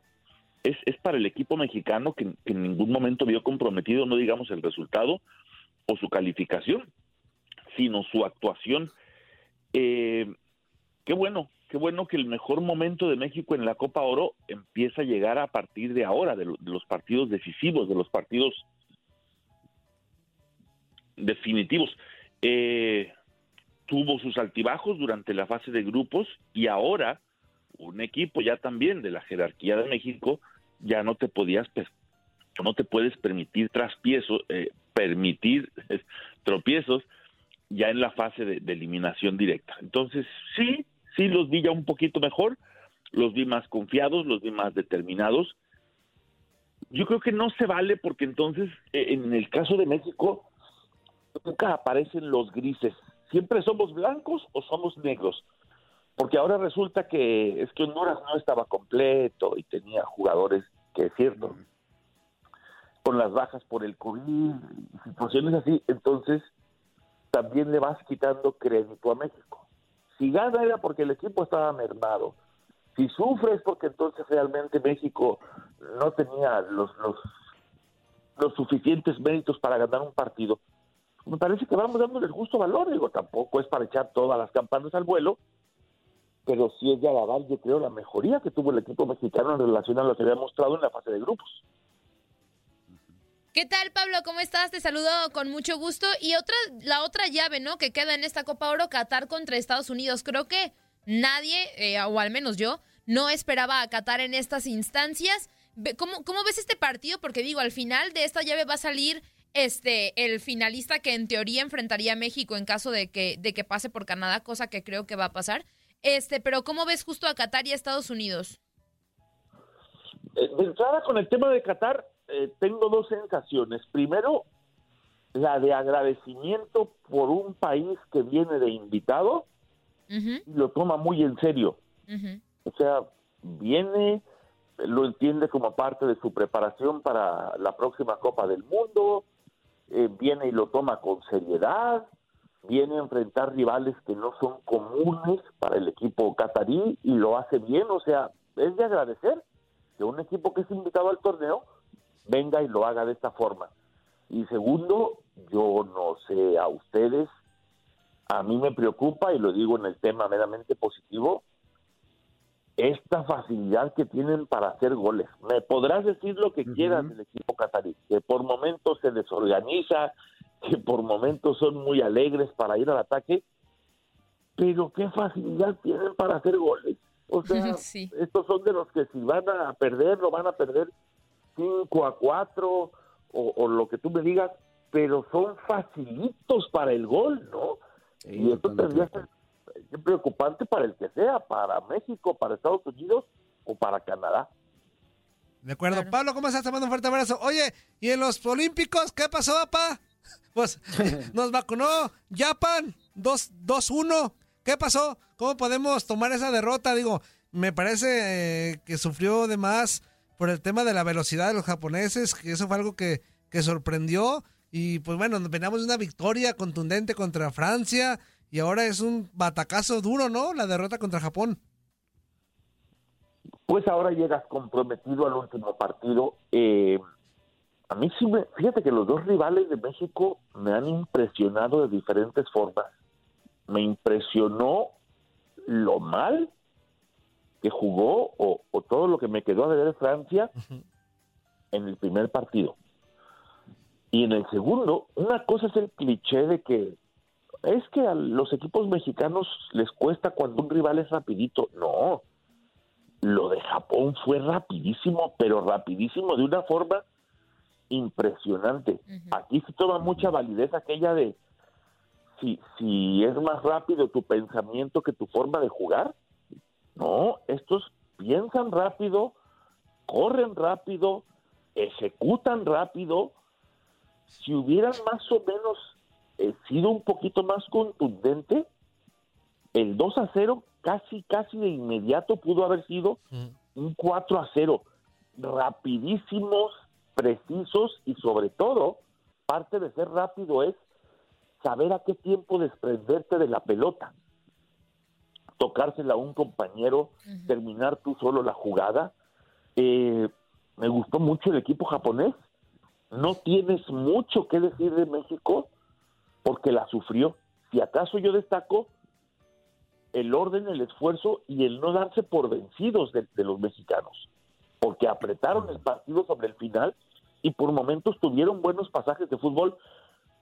es, es para el equipo mexicano que, que en ningún momento vio comprometido, no digamos el resultado, o su calificación, sino su actuación. Eh, qué bueno, qué bueno que el mejor momento de México en la Copa Oro empieza a llegar a partir de ahora, de, lo, de los partidos decisivos, de los partidos definitivos. Eh, tuvo sus altibajos durante la fase de grupos y ahora un equipo ya también de la jerarquía de México ya no te podías no te puedes permitir eh, permitir tropiezos ya en la fase de, de, eliminación directa. Entonces, sí, sí los vi ya un poquito mejor, los vi más confiados, los vi más determinados. Yo creo que no se vale porque entonces, eh, en el caso de México, nunca aparecen los grises. Siempre somos blancos o somos negros. Porque ahora resulta que es que Honduras no estaba completo y tenía jugadores que es cierto, con las bajas por el COVID, situaciones así, entonces también le vas quitando crédito a México. Si gana era porque el equipo estaba mermado. Si sufre es porque entonces realmente México no tenía los, los, los suficientes méritos para ganar un partido. Me parece que vamos dándole el justo valor, digo, tampoco es para echar todas las campanas al vuelo, pero sí es de alabar, yo creo, la mejoría que tuvo el equipo mexicano en relación a lo que había mostrado en la fase de grupos. ¿Qué tal, Pablo? ¿Cómo estás? Te saludo con mucho gusto. Y otra, la otra llave, ¿no? Que queda en esta Copa Oro, Qatar contra Estados Unidos. Creo que nadie, eh, o al menos yo, no esperaba a Qatar en estas instancias. ¿Cómo, ¿Cómo ves este partido? Porque digo, al final de esta llave va a salir este el finalista que en teoría enfrentaría a México en caso de que, de que pase por Canadá, cosa que creo que va a pasar. Este, pero ¿cómo ves justo a Qatar y a Estados Unidos? Eh, de entrada con el tema de Qatar, eh, tengo dos sensaciones. Primero, la de agradecimiento por un país que viene de invitado uh -huh. y lo toma muy en serio. Uh -huh. O sea, viene, lo entiende como parte de su preparación para la próxima Copa del Mundo, eh, viene y lo toma con seriedad, viene a enfrentar rivales que no son comunes para el equipo catarí y lo hace bien, o sea, es de agradecer que un equipo que es invitado al torneo venga y lo haga de esta forma. Y segundo, yo no sé a ustedes, a mí me preocupa, y lo digo en el tema meramente positivo, esta facilidad que tienen para hacer goles. Me podrás decir lo que uh -huh. quieras del equipo catarí, que por momentos se desorganiza, que por momentos son muy alegres para ir al ataque, pero qué facilidad tienen para hacer goles. O sea, sí. estos son de los que si van a perder, lo van a perder 5 a 4 o, o, lo que tú me digas, pero son facilitos para el gol, ¿no? Sí, y esto tendría que ser preocupante para el que sea, para México, para Estados Unidos o para Canadá. De acuerdo. Claro. Pablo, ¿cómo estás? Te mando un fuerte abrazo. Oye, ¿y en los Olímpicos qué pasó, papá? Pues nos vacunó Japan 2-1. ¿Qué pasó? ¿Cómo podemos tomar esa derrota? Digo, me parece eh, que sufrió de más por el tema de la velocidad de los japoneses, que eso fue algo que, que sorprendió. Y pues bueno, veníamos de una victoria contundente contra Francia y ahora es un batacazo duro, ¿no? La derrota contra Japón. Pues ahora llegas comprometido al último partido. Eh, a mí sí me, fíjate que los dos rivales de México me han impresionado de diferentes formas. Me impresionó lo mal que jugó o, o todo lo que me quedó a ver Francia uh -huh. en el primer partido. Y en el segundo, una cosa es el cliché de que es que a los equipos mexicanos les cuesta cuando un rival es rapidito. No, lo de Japón fue rapidísimo, pero rapidísimo de una forma impresionante. Aquí se toma mucha validez aquella de si, si es más rápido tu pensamiento que tu forma de jugar. No, estos piensan rápido, corren rápido, ejecutan rápido. Si hubieran más o menos eh, sido un poquito más contundente, el 2 a 0 casi, casi de inmediato pudo haber sido un 4 a 0. Rapidísimos, precisos y sobre todo, parte de ser rápido es saber a qué tiempo desprenderte de la pelota. Tocársela a un compañero, terminar tú solo la jugada. Eh, me gustó mucho el equipo japonés. No tienes mucho que decir de México porque la sufrió. Si acaso yo destaco el orden, el esfuerzo y el no darse por vencidos de, los mexicanos, porque apretaron el partido sobre el final y por momentos tuvieron buenos pasajes de fútbol,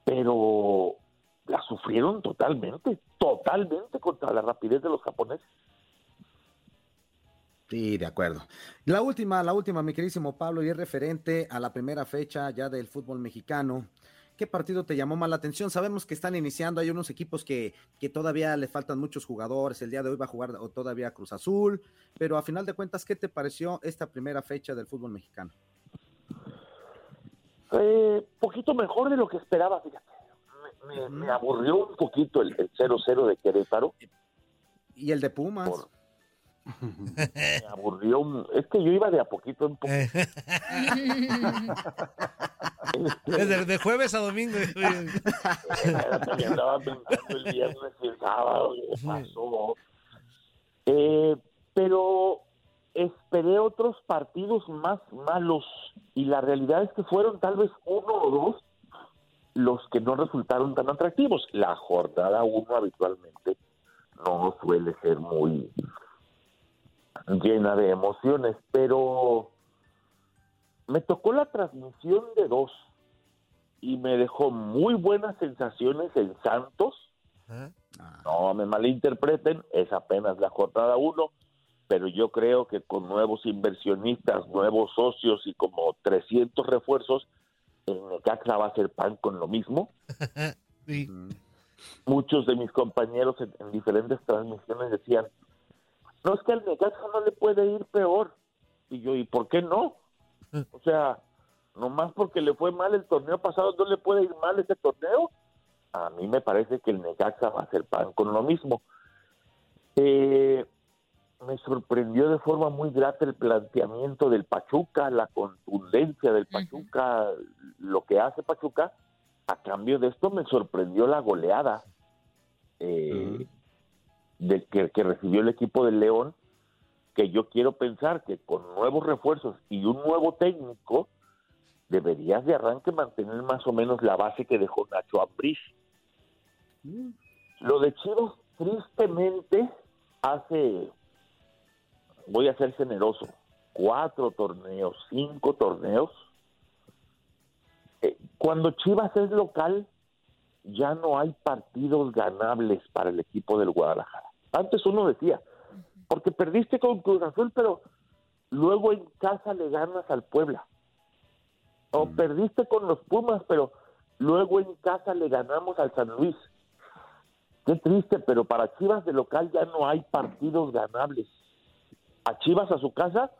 pero la sufrieron totalmente, totalmente contra la rapidez de los japoneses. Sí, de acuerdo. La última, la última, mi queridísimo Pablo, y es referente a la primera fecha ya del fútbol mexicano. ¿Qué partido te llamó más la atención? Sabemos que están iniciando, hay unos equipos que, que todavía le faltan muchos jugadores, el día de hoy va a jugar todavía Cruz Azul, pero a final de cuentas, ¿qué te pareció esta primera fecha del fútbol mexicano? Eh, poquito mejor de lo que esperaba, fíjate. Me, me- me aburrió un poquito el el 0-0 de Querétaro. ¿Y el de Pumas? Me aburrió. un- Es que yo iba de a poquito en poquito. Desde de jueves a domingo. Me andaba pensando el viernes y el sábado. ¿qué pasó? Eh, pero esperé otros partidos más malos y la realidad es que fueron tal vez uno o dos los que no resultaron tan atractivos. La jornada uno habitualmente no suele ser muy llena de emociones, pero me tocó la transmisión de dos y me dejó muy buenas sensaciones en Santos. No me malinterpreten, es apenas la jornada uno, pero yo creo que con nuevos inversionistas, nuevos socios y como 300 refuerzos, el Necaxa va a hacer pan con lo mismo. Muchos de mis compañeros en, en diferentes transmisiones decían, no es que al Necaxa no le puede ir peor. Y yo, ¿y por qué no? O sea, nomás porque le fue mal el torneo pasado, ¿no le puede ir mal este torneo? A mí me parece que el Necaxa va a hacer pan con lo mismo. Eh, me sorprendió de forma muy grata el planteamiento del Pachuca, la contundencia del Pachuca, lo que hace Pachuca. A cambio de esto me sorprendió la goleada eh, de que, recibió el equipo del León, que yo quiero pensar que con nuevos refuerzos y un nuevo técnico, deberías de arranque mantener más o menos la base que dejó Nacho Ambriz. Lo de Chivas, tristemente, hace, voy a ser generoso, cuatro torneos, cinco torneos. Eh, cuando Chivas es local, ya no hay partidos ganables para el equipo del Guadalajara. Antes uno decía, porque perdiste con Cruz Azul, pero luego en casa le ganas al Puebla. O perdiste con los Pumas, pero luego en casa le ganamos al San Luis. Qué triste, pero para Chivas de local ya no hay partidos ganables. A Chivas a su casa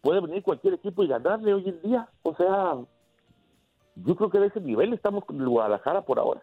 puede venir cualquier equipo y ganarle hoy en día. O sea, yo creo que de ese nivel estamos con el Guadalajara por ahora.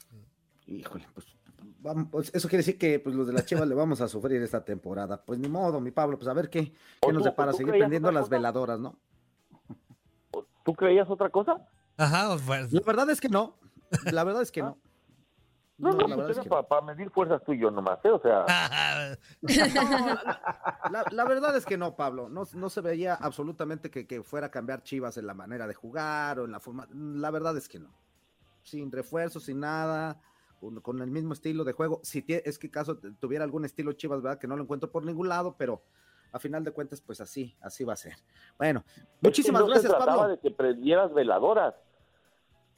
Híjole, pues, vamos, pues, eso quiere decir que pues, los de la Chivas le vamos a sufrir esta temporada. Pues ni modo, mi Pablo, pues a ver qué, qué nos depara, seguir prendiendo las cosa? veladoras, ¿no? ¿Tú creías otra cosa? Ajá, pues, La verdad es que no. La verdad es que no. No, no, la verdad pues es que era para medir fuerzas tú y yo nomás, ¿eh? O sea, La, la verdad es que no, Pablo. No, no se veía absolutamente que, que fuera a cambiar Chivas en la manera de jugar o en la forma. La verdad es que no. Sin refuerzos, sin nada, con, con el mismo estilo de juego. Si es que caso tuviera algún estilo Chivas, ¿verdad? Que no lo encuentro por ningún lado, pero a final de cuentas, pues así, así va a ser. Bueno, es que muchísimas no gracias, se trataba Pablo. de que prendieras veladoras.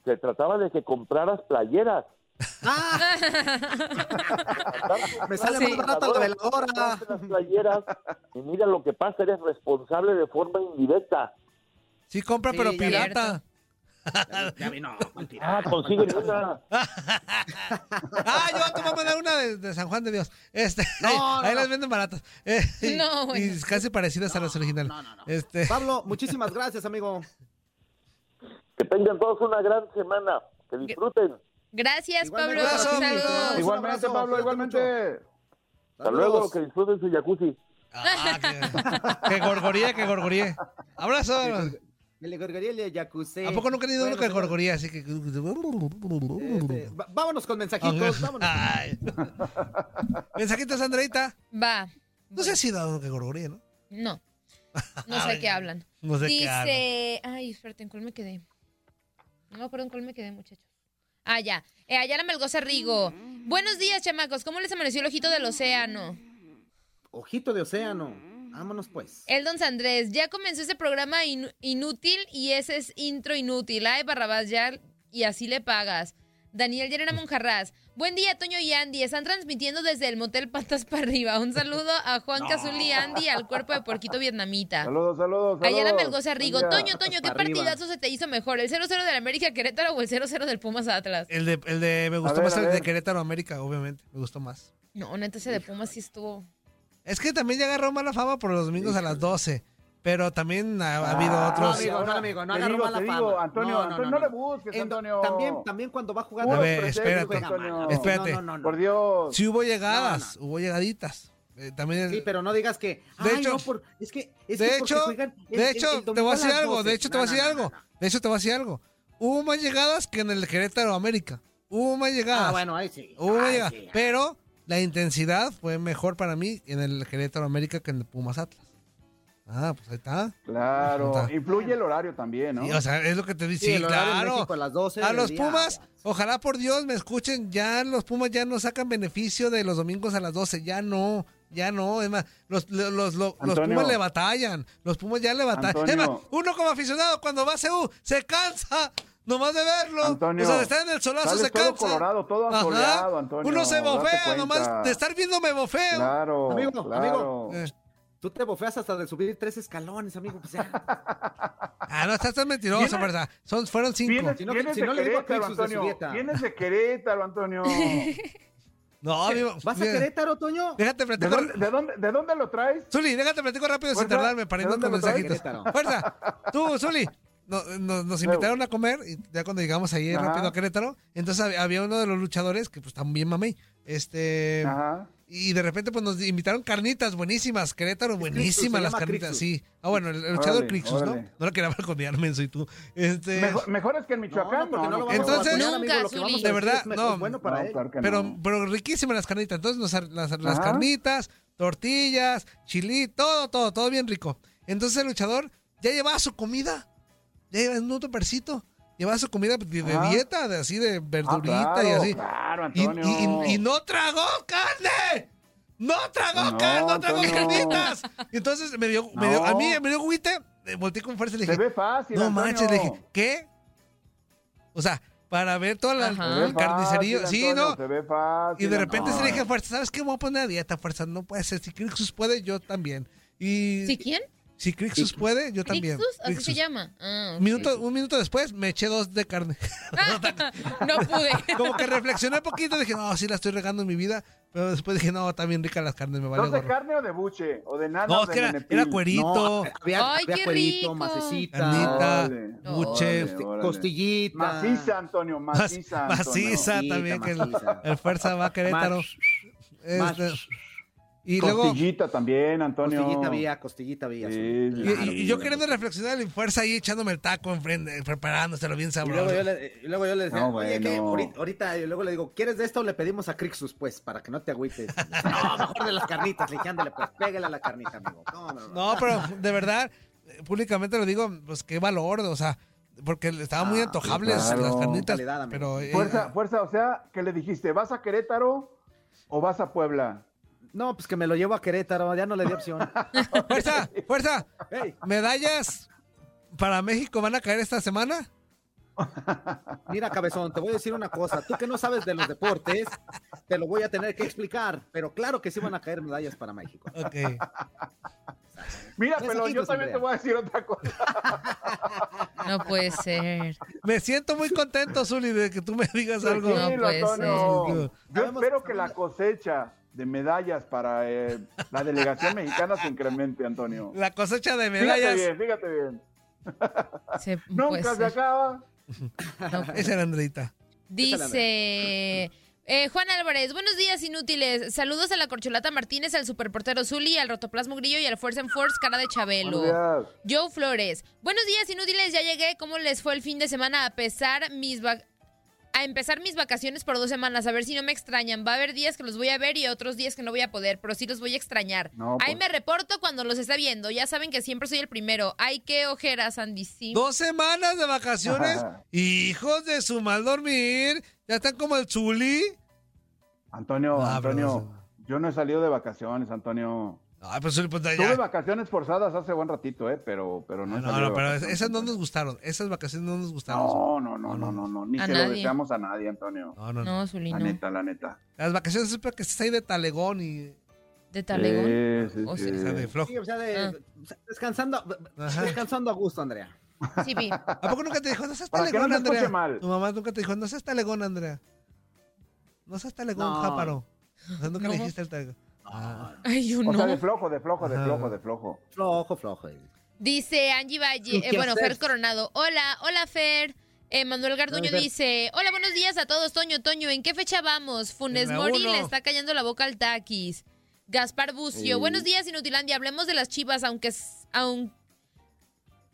Se trataba de que compraras playeras. Me sale Sí. más barato la veladora. Las playeras y mira lo que pasa, eres responsable de forma indirecta. Sí, compra, Sí, pero pirata. Vi, no, mentira. Ah, consigue una. Ah, yo te voy a mandar una de, de San Juan de Dios. Este, No, ahí, no, ahí no. las venden baratas. Eh, y, No, y bueno. casi parecidas a las originales. no, no, no. Este, Pablo, muchísimas gracias, amigo. Que tengan todos una gran semana. Que disfruten. Gracias, Igualmente, Pablo. abrazo. Saludos. Igualmente, abrazo, Pablo, igualmente. Hasta luego, que disfruten su jacuzzi. ah, que, que gorgoríe, que gorgoríe. Abrazo. El Gorgoriel y Jacuzzi. ¿A poco nunca uno Bueno, que señor, gorgoríe? Así que. este, va- vámonos con mensajitos, vámonos. Ay. Mensajitos, Andreita. Va. No sé si da uno que gorgoríe, ¿no? No. No sé qué hablan. No sé qué hablan. Dice. Ay, espérate, ¿en cuál me quedé? No me acuerdo en cuál me quedé, muchachos. Ah, ya. Eh, Ayala Melgoza Rigo. Buenos días, chamacos. ¿Cómo les amaneció el ojito del océano? Ojito de océano. Vámonos pues. El Don Andrés, ya comenzó ese programa inútil y ese es intro inútil. Ay, Barrabás, ya y así le pagas. Daniel Llerena Monjarraz. Buen día, Toño y Andy. Están transmitiendo desde el motel Patas para arriba. Un saludo a Juan Cazul y Andy, al cuerpo de puerquito vietnamita. Saludos, saludos, saludos. Ayala Melgoza Rigo. Día. Toño, Toño, ¿qué partidazo se te hizo mejor? ¿El 0-0 del América Querétaro o el 0-0 del Pumas Atlas? El de, el de me gustó ver, más el de. Querétaro América, obviamente. Me gustó más. No, neta, ese de Pumas sí estuvo. Es que también ya agarró mala fama por los domingos a las 12. Pero también ha, ha habido Ah, otros. No, amigo, no, amigo, no agarró digo, mala fama. digo, Antonio, No, no, Antonio, no, no, le no. busques, Antonio. También, también cuando va jugando. A ver, espérate. Antonio. Espérate. No, no, no, Por. Dios. Sí hubo llegadas, hubo llegaditas. Eh, también el- Sí, pero no digas que. De ay, hecho- no, por, es que. Es de que hecho, juegan el- de hecho, el te voy a decir algo, 12. de hecho te voy a decir algo, de hecho te voy a decir algo. Hubo más llegadas que en el Querétaro América. Hubo más llegadas. Ah, bueno, ahí sí. Hubo más llegadas. sí. Pero la intensidad fue mejor para mí en el Querétaro América que en el Pumas Atlas. Ah, pues ahí está. Claro. Está. Influye el horario también, ¿no? Sí, o sea, es lo que te dice. Sí, claro. México a las 12 A los día. Pumas, ojalá por Dios me escuchen, ya los Pumas ya no sacan beneficio de los domingos a las 12, ya no, ya no, es más, los, los, los, los Antonio. Pumas le batallan, los Pumas ya le batallan. Es más, uno como aficionado cuando va a CU se cansa nomás de verlo. Antonio, o sea, de estar en el solazo se todo cansa. colorado, todo Ajá. asoleado, Antonio, Uno se bofea nomás de estar viéndome bofeo. Claro, Amigo, claro. amigo. Eh, Tú te bofeas hasta de subir tres escalones, amigo. Pues ya. Ah, no, estás tan mentiroso, Viene- ¿verdad? Son, fueron cinco. Vienes, Si no, que- vienes si de no le digo a Crixus de su Antonio. dieta. Vienes de Querétaro, Antonio. No, amigo. ¿Vas a mira, Querétaro, Toño? Déjate ¿De platico. dónde, de, dónde, ¿De dónde lo traes? Zuli, déjate platico rápido sin tardarme para ¿de irnos con mensajitos. Fuerza, tú, Zuli. No- no- nos invitaron a comer y ya cuando llegamos ahí Ajá. rápido a Querétaro, entonces hab- había uno de los luchadores que pues también mamey. Este, Ajá. y de repente pues nos invitaron carnitas buenísimas, Querétaro, buenísimas las carnitas, Crixus. sí. Ah, bueno, el, el luchador Órale, Crixus, ¿no? órale. No lo quería balconear, menso y tú. Este, Mejor, mejor es que en Michoacán, porque no, lo no, vamos a Entonces- amigo, Nunca, lo que vamos a Zuli. De verdad, no. bueno para claro pero, no. pero riquísimas las carnitas. Entonces nos las, las carnitas, tortillas, chili, todo, todo, todo bien rico. Entonces el luchador ya llevaba su comida. Ya llevaba un percito. Llevaba su comida de, dieta, de así de Ah, verdurita y claro, así. Claro, Y, Antonio. y- y- y no tragó carne. No tragó No, carne, no tragó Antonio. carnitas. Entonces me dio, me dio- a mí me dio agüite, eh, volteé con fuerza y le Se dije, ve fácil, no Antonio. manches, le dije, ¿qué? O sea, para ver toda la. Se el carnicerío. fácil, Sí, Antonio, no. Se ve fácil. Y de repente se le dije a fuerza, ¿sabes qué? Me voy a poner a dieta, fuerza. No puede ser. Si Crixus puede, yo también. Y ¿Sí quién? Si Crixus puede, yo también. ¿Crixus? ¿Así se llama? Ah, minuto, un minuto después me eché dos de carne. no pude. Como que reflexioné un poquito, dije, no, sí la estoy regando en mi vida. Pero después dije, no, está bien rica las carnes, me vale ¿Dos de gorro. carne o de buche? ¿O de nada? No, o es de que era, cuerito, No, había, Ay, había qué cuerito, rico. macecita, carnita, Órale, buche, órale, órale. costillita. Maciza, Antonio, maciza. Antonio. maciza Maciza, también, que el, el fuerza va a Querétaro. Este, Y luego, Costillita también, Antonio. Costillita vía, costillita vía. Sí, Zuli. sí, y, Claro. y- y yo queriendo reflexionar en fuerza ahí echándome el taco enfrente, preparándoselo bien Y sabroso. luego, yo le, y luego yo le decía, No, oye, bueno. Ahorita, ahorita- y luego le digo, ¿quieres de esto o le pedimos a Crixus, pues, para que no te agüites? No, mejor de las carnitas, le dije, ándale, pues, pégale a la carnita, amigo. No, no, no. No, pero de verdad, eh, públicamente lo digo, pues qué valor, o sea, porque estaban muy Ah, antojables claro. las carnitas, Calidad, pero eh, Fuerza, fuerza, o sea, ¿qué le dijiste? ¿Vas a Querétaro o vas a Puebla? No, pues que me lo llevo a Querétaro, ya no le di opción. fuerza, fuerza, medallas para México van a caer esta semana. mira, cabezón, te voy a decir una cosa. Tú que no sabes de los deportes, te lo voy a tener que explicar. Pero claro que sí van a caer medallas para México. Ok. Mira, Pues pero yo también Andrea. te voy a decir otra cosa. No puede ser. Me siento muy contento, Zuli, de que tú me digas algo. No puede ser. Yo espero que la cosecha de medallas para eh, la delegación mexicana se incremente, Antonio. La cosecha de Fíjate medallas. bien, fíjate bien. Se- Nunca puede se ser. acaba. Esa era Andreita. Dice eh, Juan Álvarez, buenos días inútiles. Saludos a la Corcholata Martínez, al superportero Zuli, al Rotoplasmo Grillo y al Force and Force Cara de Chabelo. Joe Flores, buenos días inútiles, ya llegué. ¿Cómo les fue el fin de semana a pesar mis va- a empezar mis vacaciones por dos semanas? A ver si no me extrañan. Va a haber días que los voy a ver y otros días que no voy a poder, pero sí los voy a extrañar. No, Ahí pues. me reporto cuando los esté viendo. Ya saben que siempre soy el primero. Ay, qué ojeras, Andy. Sí. Dos semanas de vacaciones. Ajá. Hijos de su mal dormir. Ya están como el Zuli. Antonio, Ah, Antonio, yo no he salido de vacaciones, Antonio. Ay, pues pues ya. Tuve vacaciones forzadas hace buen ratito, ¿eh? Pero, pero no No, no, pero esas no nos gustaron. Esas vacaciones no nos gustaron. No, no, no, no, no, no, ni A se lo deseamos a nadie, Antonio. No, no, no. La neta, la neta. Las vacaciones es para que estés ahí de talegón y De Talegón. Sí, sí, O sí. sea, o sea, de flojo. Sí, o sea, de- Ah. descansando, descansando a gusto, Andrea. Sí, vi. ¿A poco nunca te dijo, no seas talegón, Andrea? mal. Tu mamá nunca te dijo, no seas talegón, Andrea. No seas talegón, No. jáparo. O sea, nunca le dijiste el talegón. Ah. Ay, yo O sea, no. de flojo, de flojo, de flojo, de flojo. Flojo, flojo. Dice Angie ¿Y Valle, eh, bueno, hacer? Fer Coronado. Hola, hola Fer. Eh, Manuel Garduño Hola, dice, hola, buenos días a todos, Toño, Toño, ¿en qué fecha vamos? Funes Mori le está cayendo la boca al taquis. Gaspar Bucio, Sí. buenos días, Inutilandia, hablemos de las chivas, aunque, s- aun-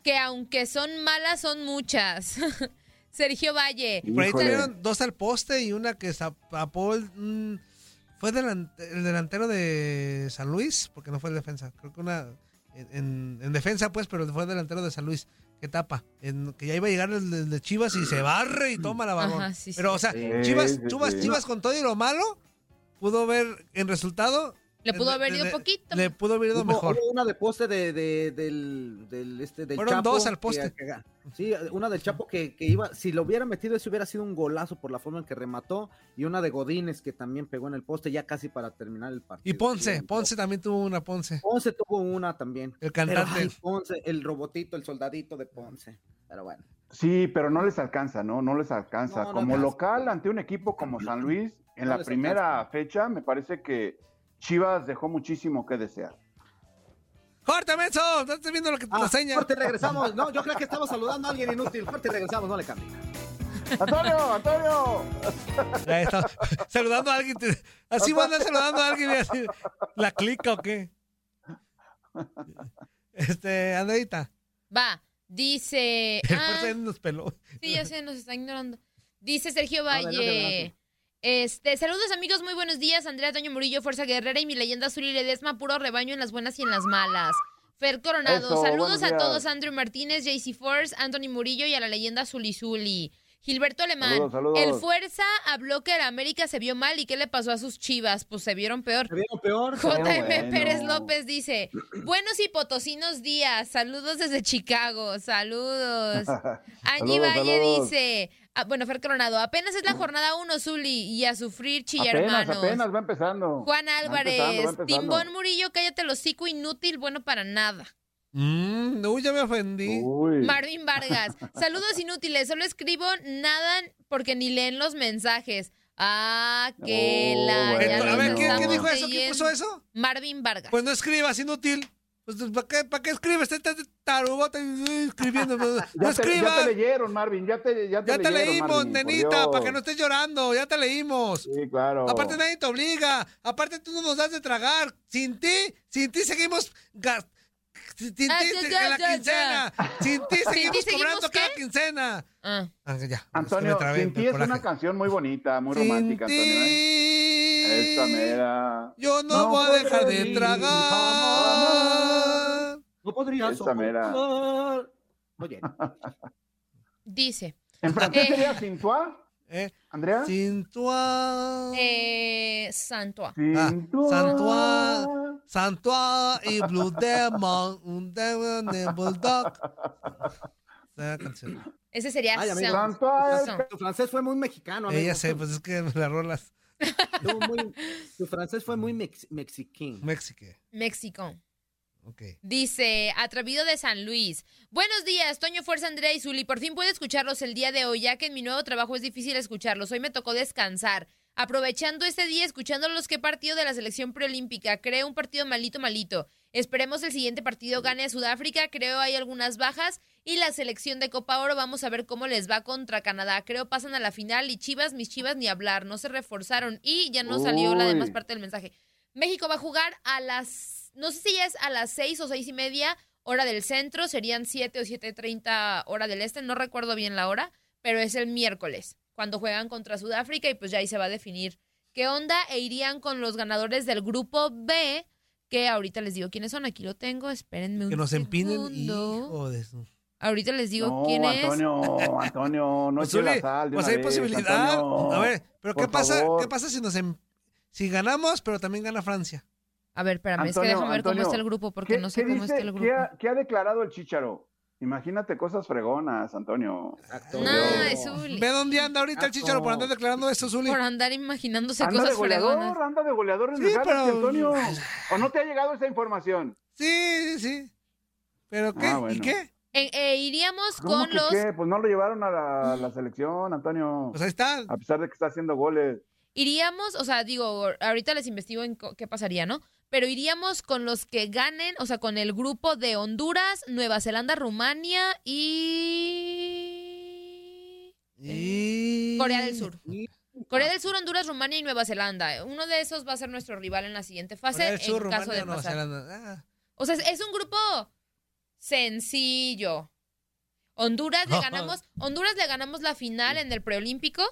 que aunque son malas, son muchas. Sergio Valle, Y por ahí tuvieron dos al poste y una que tapó el... fue delan- el delantero de San Luis, porque no fue el defensa. Creo que una... En, en- en defensa, pues, pero fue el delantero de San Luis. Que tapa. En- que ya iba a llegar el de, de Chivas y se barre y toma la balón. Ajá, sí, pero, o sea, Sí, Chivas, sí, Chivas, sí. Chivas con todo y lo malo, pudo ver en resultado... le pudo le- haber ido le- poquito. Le pudo haber ido Hubo, mejor. hubo una de poste de, de- del, del, este, del Fueron Chapo. dos al poste. que- sí, una del Chapo que, que iba, si lo hubiera metido, eso hubiera sido un golazo por la forma en que remató. Y una de Godínez que también pegó en el poste ya casi para terminar el partido. Y Ponce, Sí, Ponce también tuvo una Ponce. Ponce tuvo una también. El Pero, cantante. ay, Ponce, el robotito, el soldadito de Ponce. Pero bueno. Sí, pero no les alcanza, ¿no? No les alcanza. No, no como alcanza. local ante un equipo como San Luis, en No la primera alcanza. fecha, me parece que Chivas dejó muchísimo que desear. ¡Corte, menso! Estás viendo lo que Ah, la seña. corte, regresamos. No, yo creo que estamos saludando a alguien inútil. Corte, regresamos, no le cambie. ¡Antonio, Antonio! Ahí está. Saludando a alguien. te- Así van a andar saludando a alguien y así. ¿La clica o qué? Este, Andreita. Va, dice... El ah, nos peló. Sí, ya sé, nos está ignorando. Dice Sergio Adelante, Valle. Este, saludos amigos, muy buenos días. Andrea Toño Murillo, Fuerza Guerrera y mi leyenda azul y Ledesma, puro rebaño en las buenas y en las malas. Fer Coronado, Eso, saludos a días. todos, Andrew Martínez, JC Force, Anthony Murillo y a la leyenda Zuli Zuli. Gilberto Alemán, Saludos, saludos. el Fuerza habló que el América se vio mal y qué le pasó a sus chivas, pues se vieron peor. ¿Se vieron peor? JM bueno. Pérez López dice, buenos y potosinos días, saludos desde Chicago, saludos. Angie Saludos, Valle saludos. dice, ah, bueno, Fer Coronado, apenas es la jornada 1, Zuli, y a sufrir chillar apenas, hermanos. apenas va empezando. Juan Va Álvarez, empezando, va empezando. Timbón Murillo, cállate los hocico, inútil, bueno para nada. Mm, uy, ya me ofendí. Uy. Marvin Vargas, saludos inútiles, solo escribo nada porque ni leen los mensajes. Ah, que Oh, la... bueno. a ver, ¿quién, quién estamos dijo eso? ¿Quién leyendo. puso eso? Marvin Vargas. Pues no escribas, inútil. Pues, ¿para qué, para qué escribes? Estás tarugo, estás escribiendo. No Ya te, ya escribas. te leyeron, Marvin, ya te, ya te Ya te leyeron, leímos, Marvin, nenita, para que no estés llorando, ya te leímos. Sí, claro. Aparte nadie te obliga, aparte tú no nos das de tragar. Sin ti, sin ti seguimos gas- sin ti Ah, se- ya, la ya, quincena. Sin ti seguimos ti seguimos cobrando qué? cada quincena. Ah. Ah, ya, es que Antonio, trabé Sin ti es coraje. una canción muy bonita, muy Sin romántica, Antonio. ¿eh? Esta mera. yo no, No voy a dejar de tragar. No podría Esta mera. soportar. Oye, Dice. ¿En francés Eh. sería Cintua? Eh, ¿Andrea? sin tu a- Eh, Santua. Ah, Cintua. Santua, Santua y Blue Demon, un demon de Bulldog. Esa canción. Ese sería Ay, amigo. San- Santua. San- tu francés fue muy mexicano, amigo. Ella sé, pues es que me la rolas. Muy- tu francés fue muy mex mexiquín. México. México. Ok. Dice, atrevido de San Luis. Buenos días, Toño Fuerza, Andrea y Zuli. Por fin puedo escucharlos el día de hoy, ya que en mi nuevo trabajo es difícil escucharlos. Hoy me tocó descansar. Aprovechando este día, escuchándolos, ¿qué partido de la selección preolímpica? Creo un partido malito, malito. Esperemos el siguiente partido gane a Sudáfrica. Creo hay algunas bajas. Y la selección de Copa Oro, vamos a ver cómo les va contra Canadá. Creo pasan a la final. Y Chivas, mis Chivas, ni hablar. No se reforzaron. Y ya no salió la demás parte del mensaje. México va a jugar a las, no sé si ya es a las seis o seis y media hora del centro, serían siete o siete treinta hora del este, no recuerdo bien la hora, pero es el miércoles, cuando juegan contra Sudáfrica y pues ya ahí se va a definir qué onda e irían con los ganadores del grupo B, que ahorita les digo quiénes son, aquí lo tengo, espérenme un Que nos empinen. segundo. Hijo de su- Ahorita les digo No, quién Antonio, Antonio, no Pues, eche la Zuli, sal de pues una hay vez, posibilidad. Antonio. A ver, pero ¿qué pasa, favor. ¿qué pasa si nos em- si ganamos, pero también gana Francia? es. A ver, espérame, es que Antonio, déjame ver cómo Antonio, está el grupo, porque ¿Qué, no sé cómo dice- está el grupo. ¿qué ha, qué ha declarado el Chicharo? Imagínate cosas fregonas, Antonio. Exacto. No, Dios. es Zuli. Ve dónde anda ahorita el chicharo por andar declarando eso, Zuli. Por andar imaginándose Anda de cosas goleador, fregonas. anda de goleador en Sí, pero- Antonio. ¿O no te ha llegado esa información? Sí, sí, sí. ¿Pero qué? Ah, bueno. ¿Y qué? Eh, eh, iríamos ¿Cómo con que los qué? Pues no lo llevaron a la, la selección, Antonio. Pues ahí está. A pesar de que está haciendo goles. iríamos, o sea, digo, ahorita les investigo en co- qué pasaría, ¿no? Pero iríamos con los que ganen, o sea, con el grupo de Honduras, Nueva Zelanda, Rumania y Y... Corea del Sur. Y- Corea del Sur, Honduras, Rumania y Nueva Zelanda. Uno de esos va a ser nuestro rival en la siguiente fase Corea del Sur, en caso Rumania, de Nueva. Zelanda. Ah. O sea, es- es un grupo sencillo. Honduras le ganamos, Honduras le ganamos la final en el preolímpico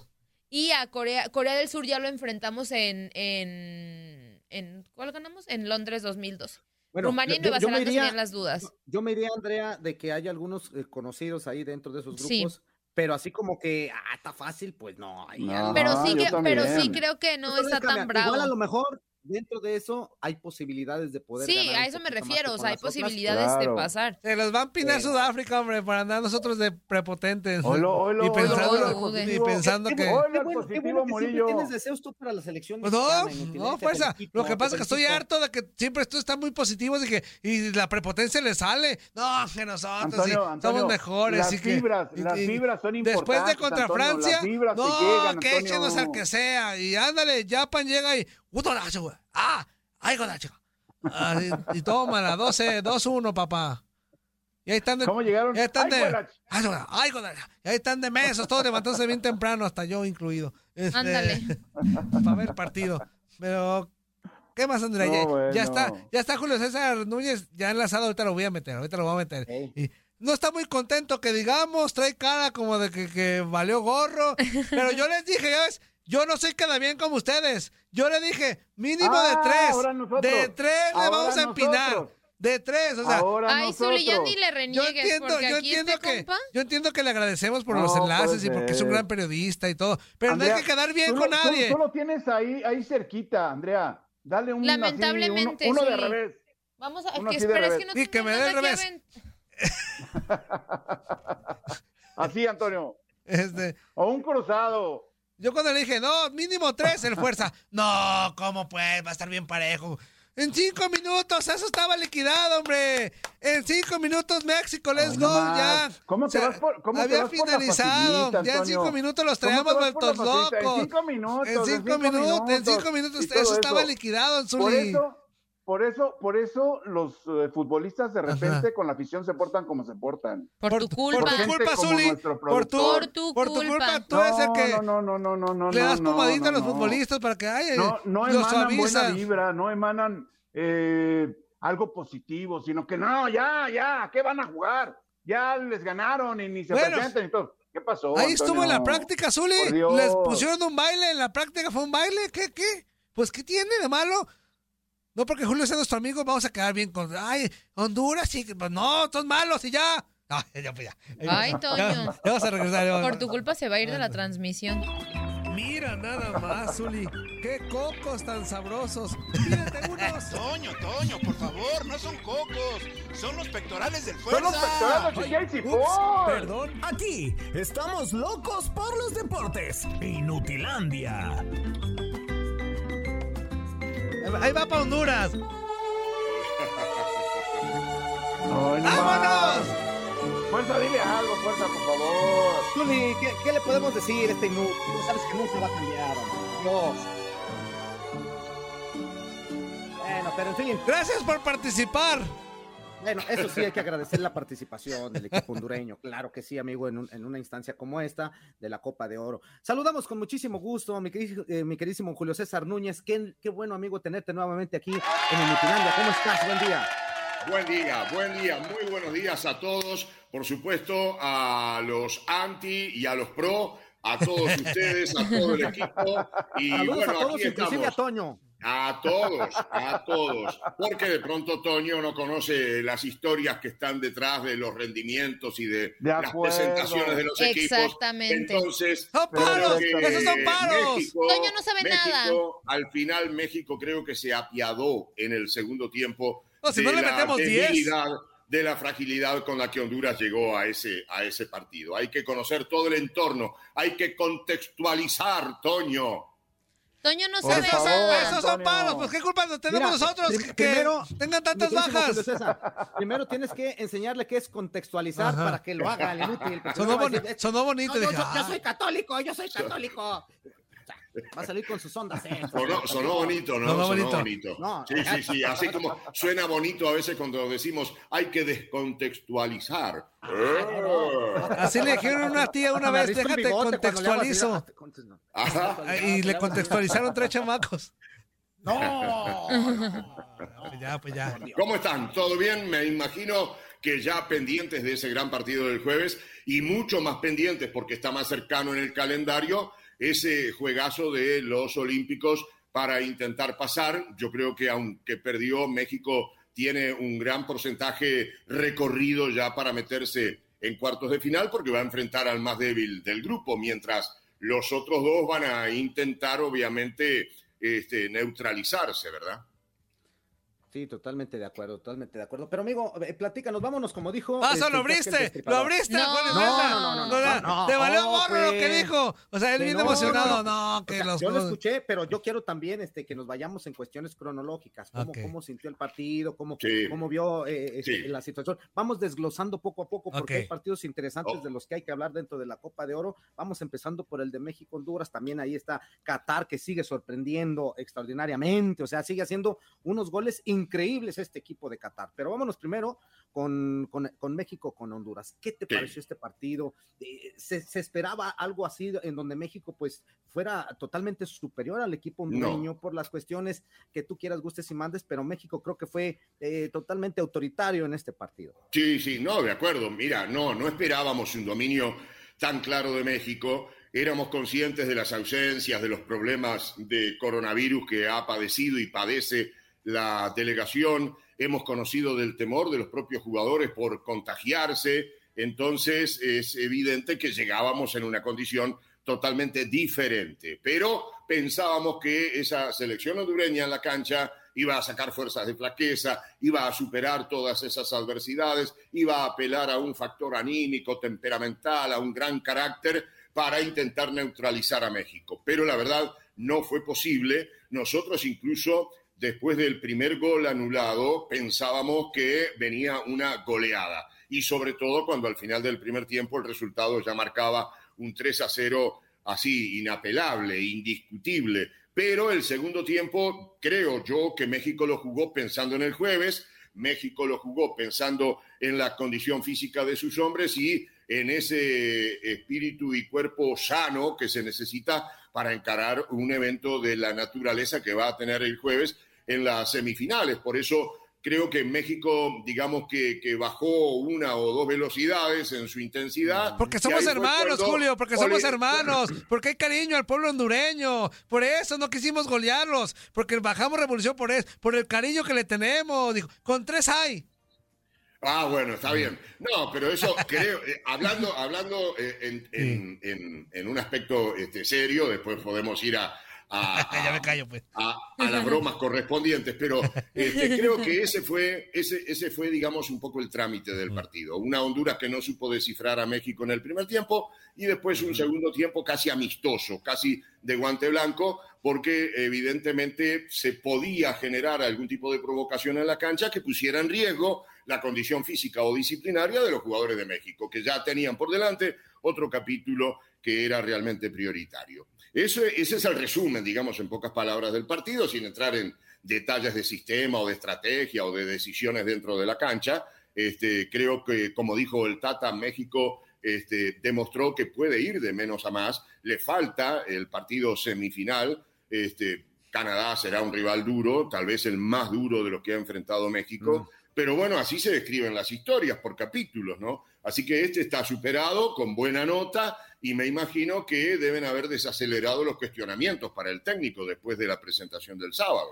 y a Corea, Corea del Sur ya lo enfrentamos en, en, en ¿cuál ganamos? En Londres 2002. Bueno, Rumania y yo- Nueva yo me Zelanda iría- las dudas. Yo me diría, Andrea, de que hay algunos eh, conocidos ahí dentro de esos Sí. grupos, pero así como que, ah, está fácil, pues no. No. Pero sí yo que, pero sí creo que no está tan bravo. Igual a lo mejor dentro de eso hay posibilidades de poder Sí, ganar a eso me refiero, o sea, hay posibilidades de Claro. pasar. Se los va a empinar Pero- Sudáfrica, hombre, para andar nosotros de prepotentes. Oilo, oilo, y pensando, oilo, y pensando que... qué bueno, qué bueno que siempre tienes deseos tú para la selección Pues no, no, fuerza. Lo que pasa es que estoy harto de que siempre tú estás muy positivo y que y la prepotencia le sale. No, que nosotros Antonio, sí, Antonio, somos mejores. las y que, fibras, y- las fibras son Después de importantes, contra Antonio, Francia, no, llegan, que échenos al que sea. Y ándale, Japan llega y... ¡Puto nacho, güey! ¡Ah! ¡Ay, godacho! Ah, y, y tómala, 12, 2-1, papá. Y ahí están de... ¿Cómo llegaron? Ya están Ay, de... güey, ¡Ay, godacho! ¡Ay, ahí están de mesos, todos levantándose bien temprano, hasta yo incluido. Este, Ándale. Para ver el partido. Pero... ¿Qué más, Andrea? No, ya, bueno. ya está, ya está Julio César Núñez ya enlazado, ahorita lo voy a meter, ahorita lo voy a meter. Y no está muy contento que digamos, trae cara como de que, que valió gorro. Pero yo les dije, ya ves, yo no soy cada bien como ustedes. Yo le dije, mínimo Ah, de tres. ahora nosotros. De tres le Ahora vamos a empinar. nosotros. De tres, o sea. Ahora Ay, Zuli, ya ni le Yo reniegues, entiendo, porque yo aquí entiendo este que compa... yo entiendo que le agradecemos por No, los enlaces puede y porque es un ser. gran periodista y todo, pero Andrea, no hay que quedar bien tú con lo- nadie. Tú, lo tienes ahí, ahí cerquita, Andrea. Dale un así, Lamentablemente, uno, uno de revés. Vamos a... Uno que así de espera, es que no Sí, que me dé que revés. Así, Antonio. Este, O un cruzado. Yo cuando le dije, no, mínimo tres el fuerza. No, ¿cómo pues? Va a estar bien parejo. En cinco minutos, eso estaba liquidado, hombre. En cinco minutos, México, let's go, no ya. ¿Cómo te O sea, vas por- cómo te había vas por la finalizado. ya en cinco minutos los ¿Cómo te traíamos vueltos locos. En cinco minutos. En cinco minutos, en cinco minutos, eso estaba liquidado, Por Zuli. eso, por eso, por eso los eh, futbolistas de repente con la afición se portan como se portan. Por, tu culpa. Por tu culpa, Zuli. Por tu, Por tu por tu culpa. culpa. Tú eres el que no, no, no, no, no, le das no, pomadita a no, los no. futbolistas para que ay, No, no los emanan buena vibra, no emanan eh, algo positivo, sino que no, ya, ya, ¿qué van a jugar? Ya les ganaron y ni se Bueno, presentan y todo. ¿Qué pasó? Ahí estuvo en la Antonio? práctica, Zuli. Por. Les pusieron un baile en la práctica, fue un baile. ¿Qué, qué? Pues, ¿qué tiene de malo? No porque Julio sea nuestro amigo, vamos a quedar bien con. Ay, Honduras, sí, pues no, son malos y ya. Ay, ya, pues ya. Ay, Ya, Toño. ya vamos a regresar. ya vamos. Por tu culpa se va a ir de la transmisión. Mira nada más, Zuli. Qué cocos tan sabrosos. Pídete unos. Toño, Toño, por favor, no son cocos, son los pectorales del Son los fuerza. pectorales de perdón. Aquí estamos locos por los deportes. Inutilandia. Ahí va para Honduras. No ¡Vámonos! Fuerza, dile algo, fuerza, por favor. Zuli, ¿qué, qué le podemos decir a este inútil? Tú sabes que nunca va a cambiar. Dios. Bueno, pero en fin, Gracias por participar. Bueno, eso sí, hay que agradecer la participación del equipo hondureño. Claro que sí, amigo, en, un- en una instancia como esta de la Copa de Oro. Saludamos con muchísimo gusto a mi, eh, mi queridísimo Julio César Núñez. Qué, qué bueno, amigo, tenerte nuevamente aquí en Inutilandia. ¿Cómo estás? Buen día. Buen día, buen día, muy buenos días a todos, por supuesto a los anti y a los pro, a todos ustedes, a todo el equipo y Saludos bueno, a todos, aquí inclusive a. Toño. A todos, a todos, porque de pronto Toño no conoce las historias que están detrás de los rendimientos y de, De las presentaciones de los equipos. Exactamente. Entonces, ¡Son creo paros! ¡Esos son paros! México- Toño no sabe México, nada. Al final México creo que se apiadó en el segundo tiempo No, si de no le la metemos 10. debilidad, de la fragilidad con la que Honduras llegó a ese, a ese partido. Hay que conocer todo el entorno, hay que contextualizar, Toño. Toño no sabe favor, nada. Esos son paros. Pues, ¿qué culpa nos tenemos Mira, nosotros prim- que primero, tengan tantas bajas? César, primero tienes que enseñarle qué es contextualizar Ajá. para que lo haga el inútil. porque Sonó, boni- bonito. "No, yo, dije, yo- yo ah. soy católico, yo soy católico. Va a salir con sus ondas. ¿eh? Sonó, sonó bonito, ¿no? Sonó Sonó bonito. bonito. No, sí, sí, sí. Así como suena bonito a veces cuando decimos hay que descontextualizar. Así le dijeron a una tía una vez, déjate contextualizo. ah. Ajá. Y le contextualizaron tres chamacos. No. Pues ya, pues ya. ¿Cómo están? ¿Todo bien? Me imagino que ya pendientes de ese gran partido del jueves y mucho más pendientes porque está más cercano en el calendario ese juegazo de los Olímpicos para intentar pasar. Yo creo que aunque perdió, México tiene un gran porcentaje recorrido ya para meterse en cuartos de final porque va a enfrentar al más débil del grupo, mientras los otros dos van a intentar obviamente este, neutralizarse, ¿verdad? Sí, totalmente de acuerdo, totalmente de acuerdo. Pero amigo, eh, platícanos, vámonos, como dijo. Ah, este, lo abriste, lo abriste, No, no, no, no, no, Te valió gorro lo que pues. dijo. O sea, él Que bien no, emocionado. no, que sea, los. yo lo escuché, pero yo quiero también este, que nos vayamos en cuestiones cronológicas. Cómo, cómo sintió el partido, cómo, Sí. cómo vio eh, este, Sí. la situación. Vamos desglosando poco a poco porque hay partidos interesantes Oh. de los que hay que hablar dentro de la Copa de Oro. Vamos empezando por el de México-Honduras. También ahí está Qatar, que sigue sorprendiendo extraordinariamente. O sea, sigue haciendo unos goles increíbles este equipo de Qatar. Pero vámonos primero con, con, con México, con Honduras. ¿Qué te Sí. pareció este partido? Eh, ¿se, se esperaba algo así en donde México pues fuera totalmente superior al equipo hondureño por las cuestiones que tú quieras, gustes y mandes, pero México creo que fue eh, totalmente autoritario en este partido. Sí, sí, no, de acuerdo. Mira, no, no esperábamos un dominio tan claro de México. Éramos conscientes de las ausencias, de los problemas de coronavirus que ha padecido y padece la delegación. Hemos conocido del temor de los propios jugadores por contagiarse. Entonces es evidente que llegábamos en una condición totalmente diferente. Pero pensábamos que esa selección hondureña en la cancha iba a sacar fuerzas de flaqueza, iba a superar todas esas adversidades, iba a apelar a un factor anímico, temperamental, a un gran carácter para intentar neutralizar a México. Pero la verdad no fue posible. Nosotros incluso después del primer gol anulado pensábamos que venía una goleada. Y sobre todo cuando al final del primer tiempo el resultado ya marcaba un 3 a 0 así inapelable, indiscutible. Pero el segundo tiempo, creo yo que México lo jugó pensando en el jueves, México lo jugó pensando en la condición física de sus hombres y en ese espíritu y cuerpo sano que se necesita para encarar un evento de la naturaleza que va a tener el jueves en las semifinales. Por eso creo que México, digamos que, que, bajó una o dos velocidades en su intensidad. Porque somos hermanos, Julio, porque somos hermanos, porque hay cariño al pueblo hondureño. Por eso no quisimos golearlos, porque bajamos revolución por eso, por el cariño que le tenemos. Dijo, con tres hay. Ah, bueno, está bien. No, pero eso creo, eh, hablando, hablando eh, en, en, en, en, un aspecto este, serio, después podemos ir a, a, ya me callo, pues. a, a las bromas correspondientes, pero este, creo que ese fue, ese, ese fue, digamos, un poco el trámite del partido. Una Honduras que no supo descifrar a México en el primer tiempo y después un segundo tiempo casi amistoso, casi de guante blanco, porque evidentemente se podía generar algún tipo de provocación en la cancha que pusiera en riesgo la condición física o disciplinaria de los jugadores de México, que ya tenían por delante otro capítulo que era realmente prioritario. Eso, ese es el resumen, digamos, en pocas palabras del partido, sin entrar en detalles de sistema o de estrategia o de decisiones dentro de la cancha. Este, creo que, como dijo el Tata, México este, demostró que puede ir de menos a más. Le falta el partido semifinal. Este, Canadá será un rival duro, tal vez el más duro de los que ha enfrentado México. Mm. Pero bueno, así se describen las historias por capítulos, ¿no? Así que este está superado con buena nota y me imagino que deben haber desacelerado los cuestionamientos para el técnico después de la presentación del sábado.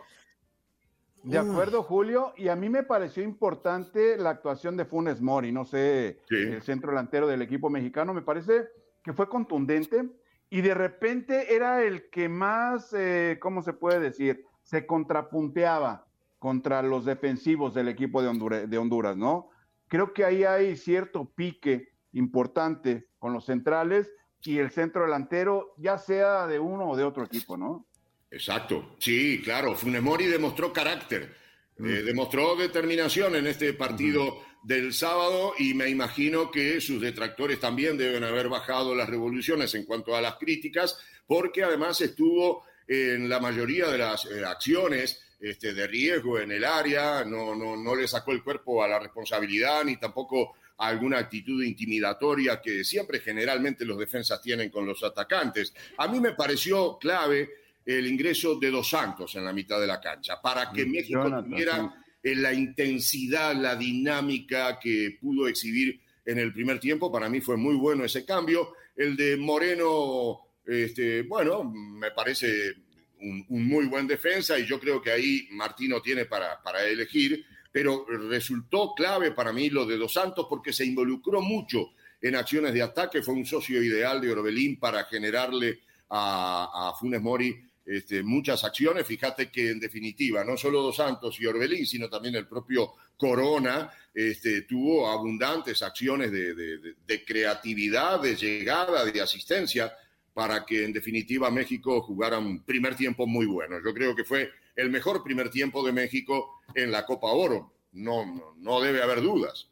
De acuerdo, Julio, y a mí me pareció importante la actuación de Funes Mori, no sé, sí. el centro delantero del equipo mexicano, me parece que fue contundente y de repente era el que más, eh, ¿cómo se puede decir? Se contrapunteaba contra los defensivos del equipo de Honduras, de Honduras, ¿no? Creo que ahí hay cierto pique importante con los centrales y el centro delantero, ya sea de uno o de otro equipo, ¿no? Exacto, sí, claro. Funes Mori demostró carácter, mm. eh, demostró determinación en este partido mm. del sábado y me imagino que sus detractores también deben haber bajado las revoluciones en cuanto a las críticas, porque además estuvo en la mayoría de las eh, acciones este, de riesgo en el área, no, no, no le sacó el cuerpo a la responsabilidad ni tampoco a alguna actitud intimidatoria que siempre generalmente los defensas tienen con los atacantes. A mí me pareció clave el ingreso de Dos Santos en la mitad de la cancha para que México Jonathan, tuviera la intensidad, la dinámica que pudo exhibir en el primer tiempo. Para mí fue muy bueno ese cambio. El de Moreno, este, bueno, me parece un, muy buen defensa y yo creo que ahí Martino tiene para, para elegir, pero resultó clave para mí lo de Dos Santos porque se involucró mucho en acciones de ataque, fue un socio ideal de Orbelín para generarle a, a Funes Mori este, muchas acciones. Fíjate que en definitiva, no solo Dos Santos y Orbelín, sino también el propio Corona este, tuvo abundantes acciones de, de creatividad, de llegada, de asistencia para que en definitiva México jugara un primer tiempo muy bueno. Yo creo que fue el mejor primer tiempo de México en la Copa Oro. No, no, no debe haber dudas.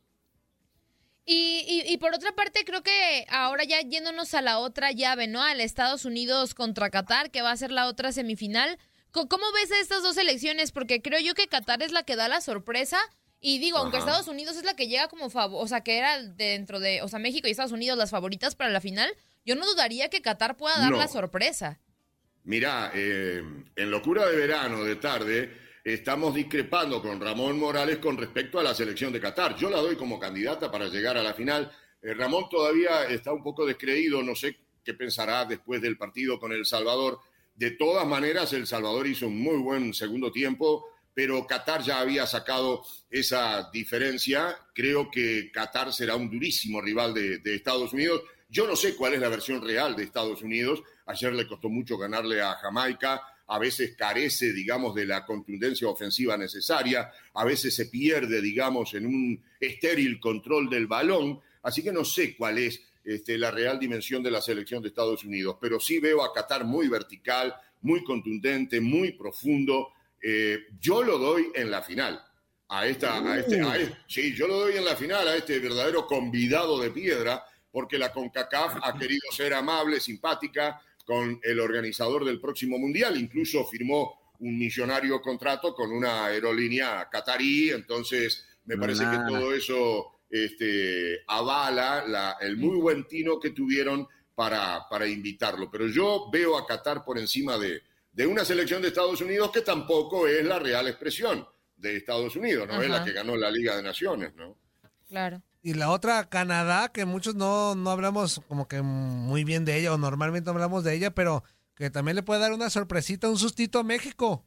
Y, y, y, por otra parte, creo que ahora ya yéndonos a la otra llave, ¿no? Al Estados Unidos contra Qatar, que va a ser la otra semifinal. ¿Cómo ves a estas dos elecciones? Porque creo yo que Qatar es la que da la sorpresa. Y digo, Ajá. aunque Estados Unidos es la que llega como favor, o sea, que era dentro de, o sea, México y Estados Unidos las favoritas para la final, yo no dudaría que Qatar pueda dar no. la sorpresa. Mira, eh, en locura de verano, de tarde, estamos discrepando con Ramón Morales con respecto a la selección de Qatar. Yo la doy como candidata para llegar a la final. Eh, Ramón todavía está un poco descreído, no sé qué pensará después del partido con El Salvador. De todas maneras, El Salvador hizo un muy buen segundo tiempo, pero Qatar ya había sacado esa diferencia. Creo que Qatar será un durísimo rival de, de Estados Unidos yo no sé cuál es la versión real de Estados Unidos. Ayer le costó mucho ganarle a Jamaica. A veces carece, digamos, de la contundencia ofensiva necesaria. A veces se pierde, digamos, en un estéril control del balón. Así que no sé cuál es este, la real dimensión de la selección de Estados Unidos. Pero sí veo a Qatar muy vertical, muy contundente, muy profundo. Eh, yo lo doy en la final. A esta, a este, a este, sí, yo lo doy en la final a este verdadero convidado de piedra porque la CONCACAF ha querido ser amable, simpática, con el organizador del próximo mundial, incluso firmó un millonario contrato con una aerolínea catarí, entonces me parece que todo eso este, avala la- el muy buen tino que tuvieron para, para invitarlo. Pero yo veo a Qatar por encima de, de una selección de Estados Unidos que tampoco es la real expresión de Estados Unidos, no es la que ganó la Liga de Naciones, ¿no? Claro. Y la otra, Canadá, que muchos no, no hablamos como que muy bien de ella, o normalmente no hablamos de ella, pero que también le puede dar una sorpresita, un sustito a México.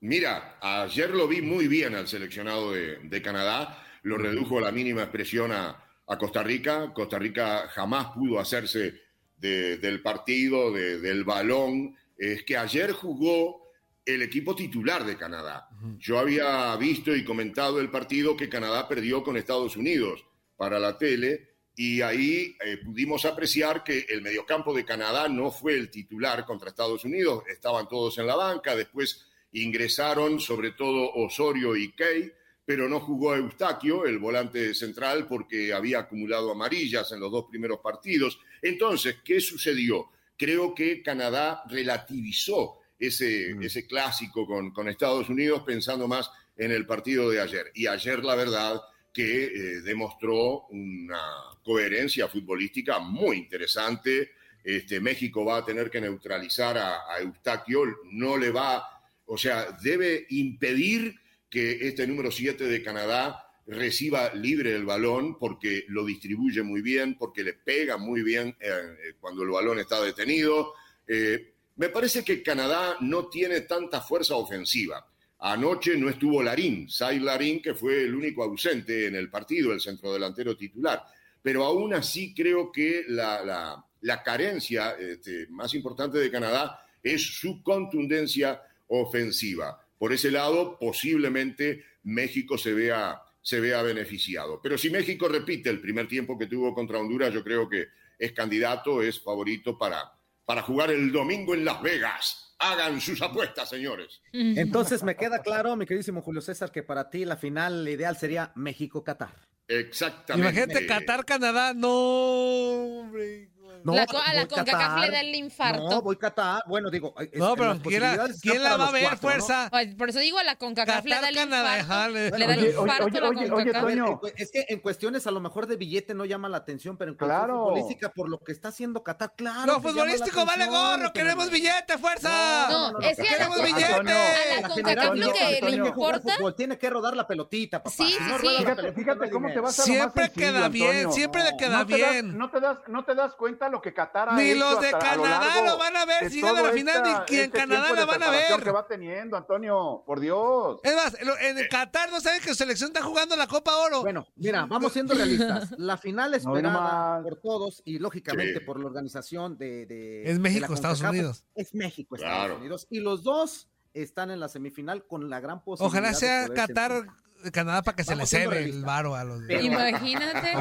Mira, ayer lo vi muy bien al seleccionado de, de Canadá, lo redujo a la mínima expresión a, a Costa Rica. Costa Rica jamás pudo hacerse de- del partido, de- del balón. Es que ayer jugó el equipo titular de Canadá. Yo había visto y comentado el partido que Canadá perdió con Estados Unidos para la tele y ahí eh, pudimos apreciar que el mediocampo de Canadá no fue el titular contra Estados Unidos, estaban todos en la banca, después ingresaron sobre todo Osorio y Key, pero no jugó Eustaquio, el volante central, porque había acumulado amarillas en los dos primeros partidos. Entonces, ¿qué sucedió? Creo que Canadá relativizó ese, ese clásico con, con Estados Unidos pensando más en el partido de ayer. Y ayer, la verdad, que eh, demostró una coherencia futbolística muy interesante. Este, México va a tener que neutralizar a, a Eustaquio, no le va, o sea, debe impedir que este número 7 de Canadá reciba libre el balón porque lo distribuye muy bien, porque le pega muy bien eh, eh, cuando el balón está detenido. Eh, me parece que Canadá no tiene tanta fuerza ofensiva. Anoche no estuvo Larín, Sai Larín, que fue el único ausente en el partido, el centrodelantero titular. Pero aún así creo que la, la- la carencia este, más importante de Canadá es su contundencia ofensiva. Por ese lado, posiblemente México se vea, se vea beneficiado. Pero si México repite el primer tiempo que tuvo contra Honduras, yo creo que es candidato, es favorito para, para jugar el domingo en Las Vegas. Hagan sus apuestas, señores. Entonces me queda claro, mi queridísimo Julio César, que para ti la final ideal sería México-Qatar. Exactamente. Imagínate Qatar, Canadá, no, hombre. No, La a la CONCACAF le da el infarto. No, voy Qatar. Bueno, digo. es- No, en pero las ¿quién la, quién va a ver, cuatro, ¿no? fuerza? Ay, Por eso digo, a la CONCACAF le da el Canadá, infarto. le- da el Oye, infarto. A es que en cuestiones a lo mejor de billete no llama la atención, pero en cuestión Claro. futbolística, por lo que está haciendo Qatar, claro. Lo futbolístico vale gorro, que- queremos billete, fuerza. No, es que a la queremos Con- billete. A la CONCACAF lo que le importa. tiene que rodar la pelotita, papá. Sí, sí, Fíjate, cómo te vas a Siempre queda bien, siempre le queda bien. no, te das, no te das cuenta lo que Qatar ha Ni hecho los de hasta- a lo Canadá lo van a ver si gana la final, esta- ni quien este Canadá la van a ver. que va teniendo, Antonio, por Dios. Es más, en Qatar no saben que su selección está jugando la Copa Oro. Bueno, mira, vamos siendo realistas. La final esperada por todos y lógicamente Sí. por la organización de, de- Es México, Estados Unidos. Es México, Estados Claro. Unidos. Y los dos están en la semifinal con la gran posibilidad. Ojalá sea Qatar. Canadá para que se le cebe el varo a los Pero- Imagínate.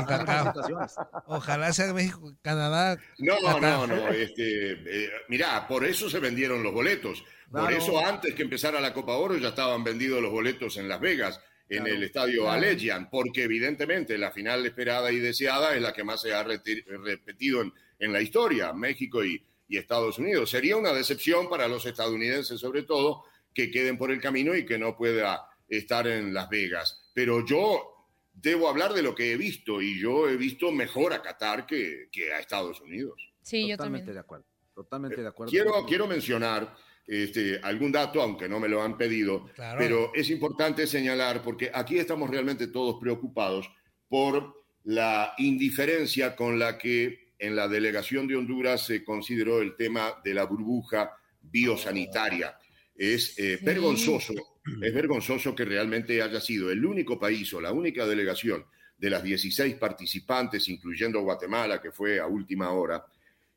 Ojalá sea México, Canadá. No, Qatar. no, no. Este, eh, mirá, por eso se vendieron los boletos. Por Claro. eso antes que empezara la Copa Oro ya estaban vendidos los boletos en Las Vegas, en Claro. el estadio Claro. Allegiant, porque evidentemente la final esperada y deseada es la que más se ha repetido en, en la historia, México y, y Estados Unidos. Sería una decepción para los estadounidenses, sobre todo, que queden por el camino y que no pueda estar en Las Vegas. Pero yo debo hablar de lo que he visto y yo he visto mejor a Qatar que, que a Estados Unidos. Sí, yo Totalmente también. de acuerdo. Totalmente de acuerdo. Quiero, quiero mencionar este, algún dato, aunque no me lo han pedido, Claro. pero es importante señalar, porque aquí estamos realmente todos preocupados por la indiferencia con la que en la delegación de Honduras se consideró el tema de la burbuja biosanitaria. Es eh, Sí. vergonzoso, es vergonzoso que realmente haya sido el único país o la única delegación de las 16 participantes, incluyendo Guatemala, que fue a última hora,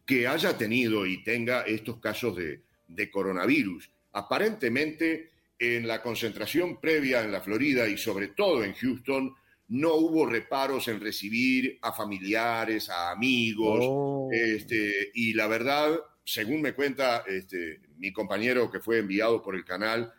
que haya tenido y tenga estos casos de, de coronavirus. Aparentemente, en la concentración previa en la Florida y sobre todo en Houston, no hubo reparos en recibir a familiares, a amigos, Oh. este, y la verdad, según me cuenta este, mi compañero que fue enviado por el canal,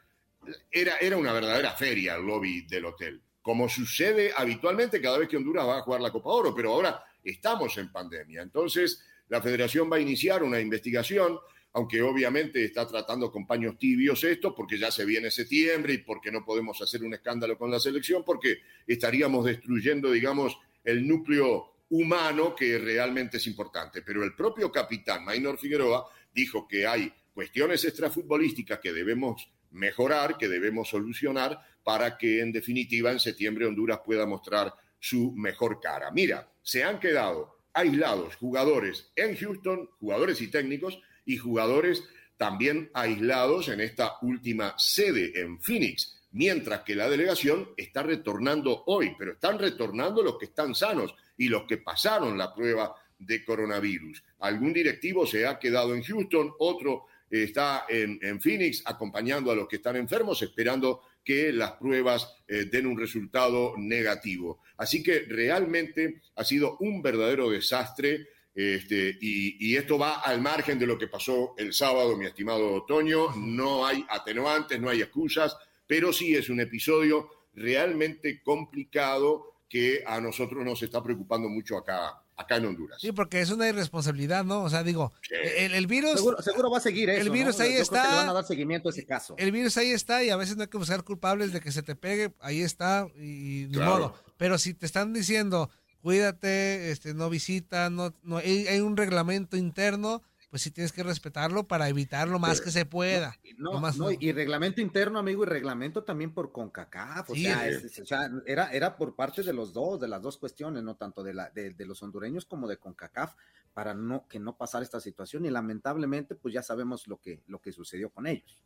era, era una verdadera feria el lobby del hotel, como sucede habitualmente cada vez que Honduras va a jugar la Copa Oro, pero ahora estamos en pandemia. Entonces, la federación va a iniciar una investigación, aunque obviamente está tratando con paños tibios esto, porque ya se viene septiembre y porque no podemos hacer un escándalo con la selección, porque estaríamos destruyendo, digamos, el núcleo humano que realmente es importante. Pero el propio capitán Maynor Figueroa dijo que hay cuestiones extrafutbolísticas que debemos mejorar, que debemos solucionar para que en definitiva en septiembre Honduras pueda mostrar su mejor cara. Mira, se han quedado aislados jugadores en Houston, jugadores y técnicos, y jugadores también aislados en esta última sede en Phoenix, mientras que la delegación está retornando hoy, pero están retornando los que están sanos y los que pasaron la prueba de coronavirus. Algún directivo se ha quedado en Houston, otro está en, Phoenix acompañando a los que están enfermos, esperando que las pruebas eh, den un resultado negativo. Así que realmente ha sido un verdadero desastre. Este, y, esto va al margen de lo que pasó el sábado, mi estimado Otoño. No hay atenuantes, no hay excusas, pero sí es un episodio realmente complicado que a nosotros nos está preocupando mucho acá, acá en Honduras. Sí, porque es una irresponsabilidad, ¿no? O sea, digo, el, virus... Seguro, va a seguir eso, El virus ahí está. Creo que le van a dar seguimiento a ese caso. El virus ahí está y a veces no hay que buscar culpables de que se te pegue, ahí está y de modo. Pero si te están diciendo, cuídate, este, no visita, no, no hay un reglamento interno pues sí tienes que respetarlo para evitar lo más que se pueda. No, no, y reglamento interno, amigo, y reglamento también por CONCACAF. O, sea, era, era por parte de los dos, de las dos cuestiones, no tanto de, la, de, los hondureños como de CONCACAF, para no, que no pasara esta situación. Y lamentablemente, pues ya sabemos lo que, lo que sucedió con ellos.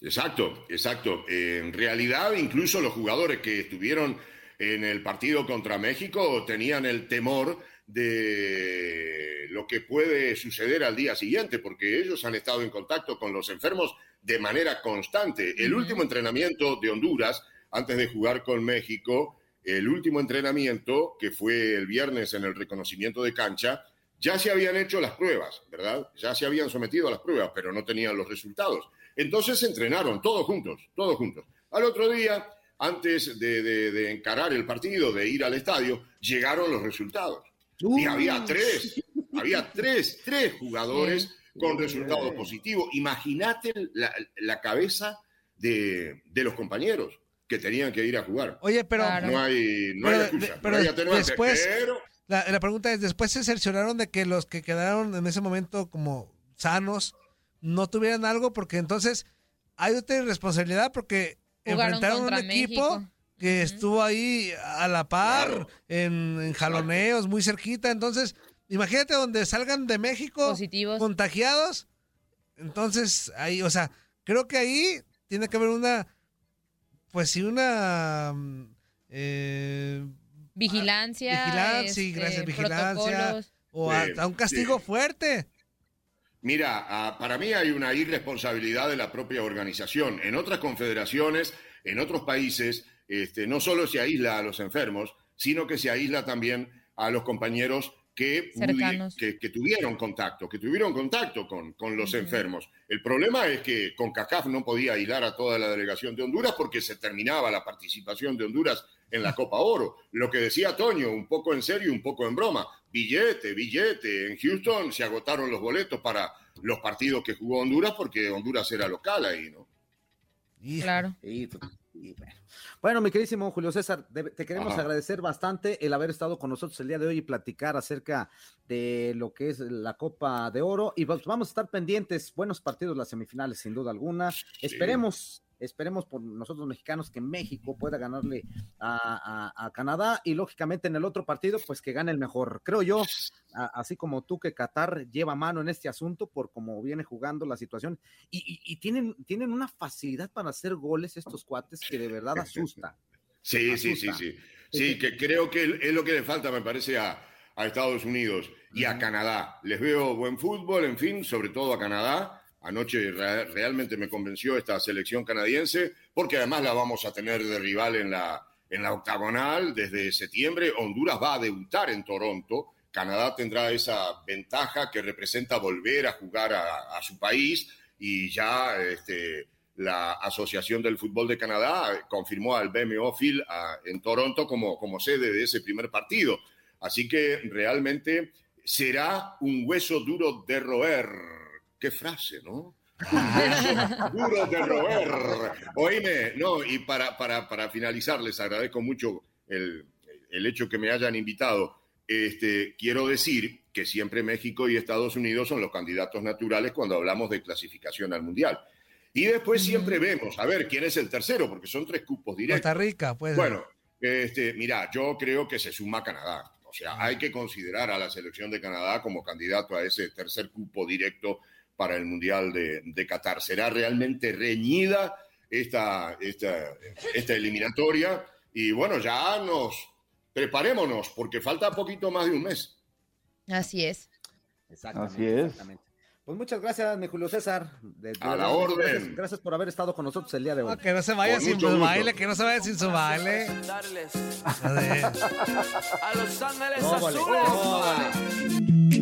Exacto, exacto. en realidad, incluso los jugadores que estuvieron en el partido contra México tenían el temor de lo que puede suceder al día siguiente, porque ellos han estado en contacto con los enfermos de manera constante. El último entrenamiento de Honduras, antes de jugar con México, el último entrenamiento, que fue el viernes en el reconocimiento de cancha, ya se habían hecho las pruebas, ¿verdad? Ya se habían sometido a las pruebas, pero no tenían los resultados. Entonces se entrenaron todos juntos, todos juntos. Al otro día, antes de, de encarar el partido, de ir al estadio, llegaron los resultados. Y había tres, había tres, tres jugadores con resultados positivos. Imagínate la, cabeza de, los compañeros que tenían que ir a jugar. Oye, pero no hay, no hay excusa, pero, después, La, pregunta es, después se cercioraron de que los que quedaron en ese momento como sanos no tuvieran algo, porque entonces hay otra irresponsabilidad porque enfrentaron un equipo que estuvo ahí a la par, en, jaloneos, muy cerquita. Entonces, imagínate donde salgan de México contagiados. Entonces, ahí, o sea, creo que ahí tiene que haber una, pues sí, una... Mm, eh, vigilancia. Vigilancia, este, gracias, vigilancia. O a, un castigo fuerte. Mira, para mí hay una irresponsabilidad de la propia organización. En otras confederaciones, en otros países, este, no solo se aísla a los enfermos, sino que se aísla también a los compañeros que, que, tuvieron contacto, que tuvieron contacto con, los enfermos. El problema es que con CACAF no podía aislar a toda la delegación de Honduras porque se terminaba la participación de Honduras en la Copa Oro. Lo que decía Toño, un poco en serio y un poco en broma, billete, billete. En Houston se agotaron los boletos para los partidos que jugó Honduras porque Honduras era local ahí, ¿no? Claro. bueno. Mi queridísimo Julio César, te queremos agradecer bastante el haber estado con nosotros el día de hoy y platicar acerca de lo que es la Copa de Oro. Y pues vamos a estar pendientes, buenos partidos las semifinales, sin duda alguna. Esperemos Esperemos por nosotros mexicanos que México pueda ganarle a, Canadá y lógicamente en el otro partido, pues que gane el mejor. Creo yo, así como tú, que Qatar lleva mano en este asunto por cómo viene jugando la situación y, tienen, tienen una facilidad para hacer goles estos cuates que de verdad asusta. Sí, sí, sí, sí. Sí, que creo que es lo que le falta, me parece, a, a Estados Unidos y a Canadá. Les veo buen fútbol, en fin, sobre todo a Canadá Anoche realmente me convenció esta selección canadiense, porque además la vamos a tener de rival en la, en la octagonal desde septiembre. Honduras va a debutar en Toronto. Canadá tendrá esa ventaja que representa volver a jugar a, su país y ya este, la Asociación del Fútbol de Canadá confirmó al BMO Phil en Toronto como, como sede de ese primer partido. Así que realmente será un hueso duro de roer. Qué frase, ¿no? Duro de roer. Oíme, no, y para, para, para finalizar, les agradezco mucho el, el hecho que me hayan invitado. Este, quiero decir que siempre México y Estados Unidos son los candidatos naturales cuando hablamos de clasificación al Mundial. Y después siempre vemos, a ver, quién es el tercero, porque son tres cupos directos. Costa Rica, pues. Bueno, este, mira, yo creo que se suma Canadá. O sea, hay que considerar a la selección de Canadá como candidato a ese tercer cupo directo para el Mundial de, de Qatar. Será realmente reñida esta, esta, esta eliminatoria. Y bueno, ya nos preparémonos, porque falta poquito más de un mes. Así es. Exactamente, Así es. exactamente. Pues muchas gracias, mi Julio César. De- de A la orden. Gracias, gracias por haber estado con nosotros el día de hoy. No, que no se vaya Con sin su gusto. baile, que no se vaya sin su baile. A Los Ángeles Azules.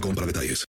para detalles.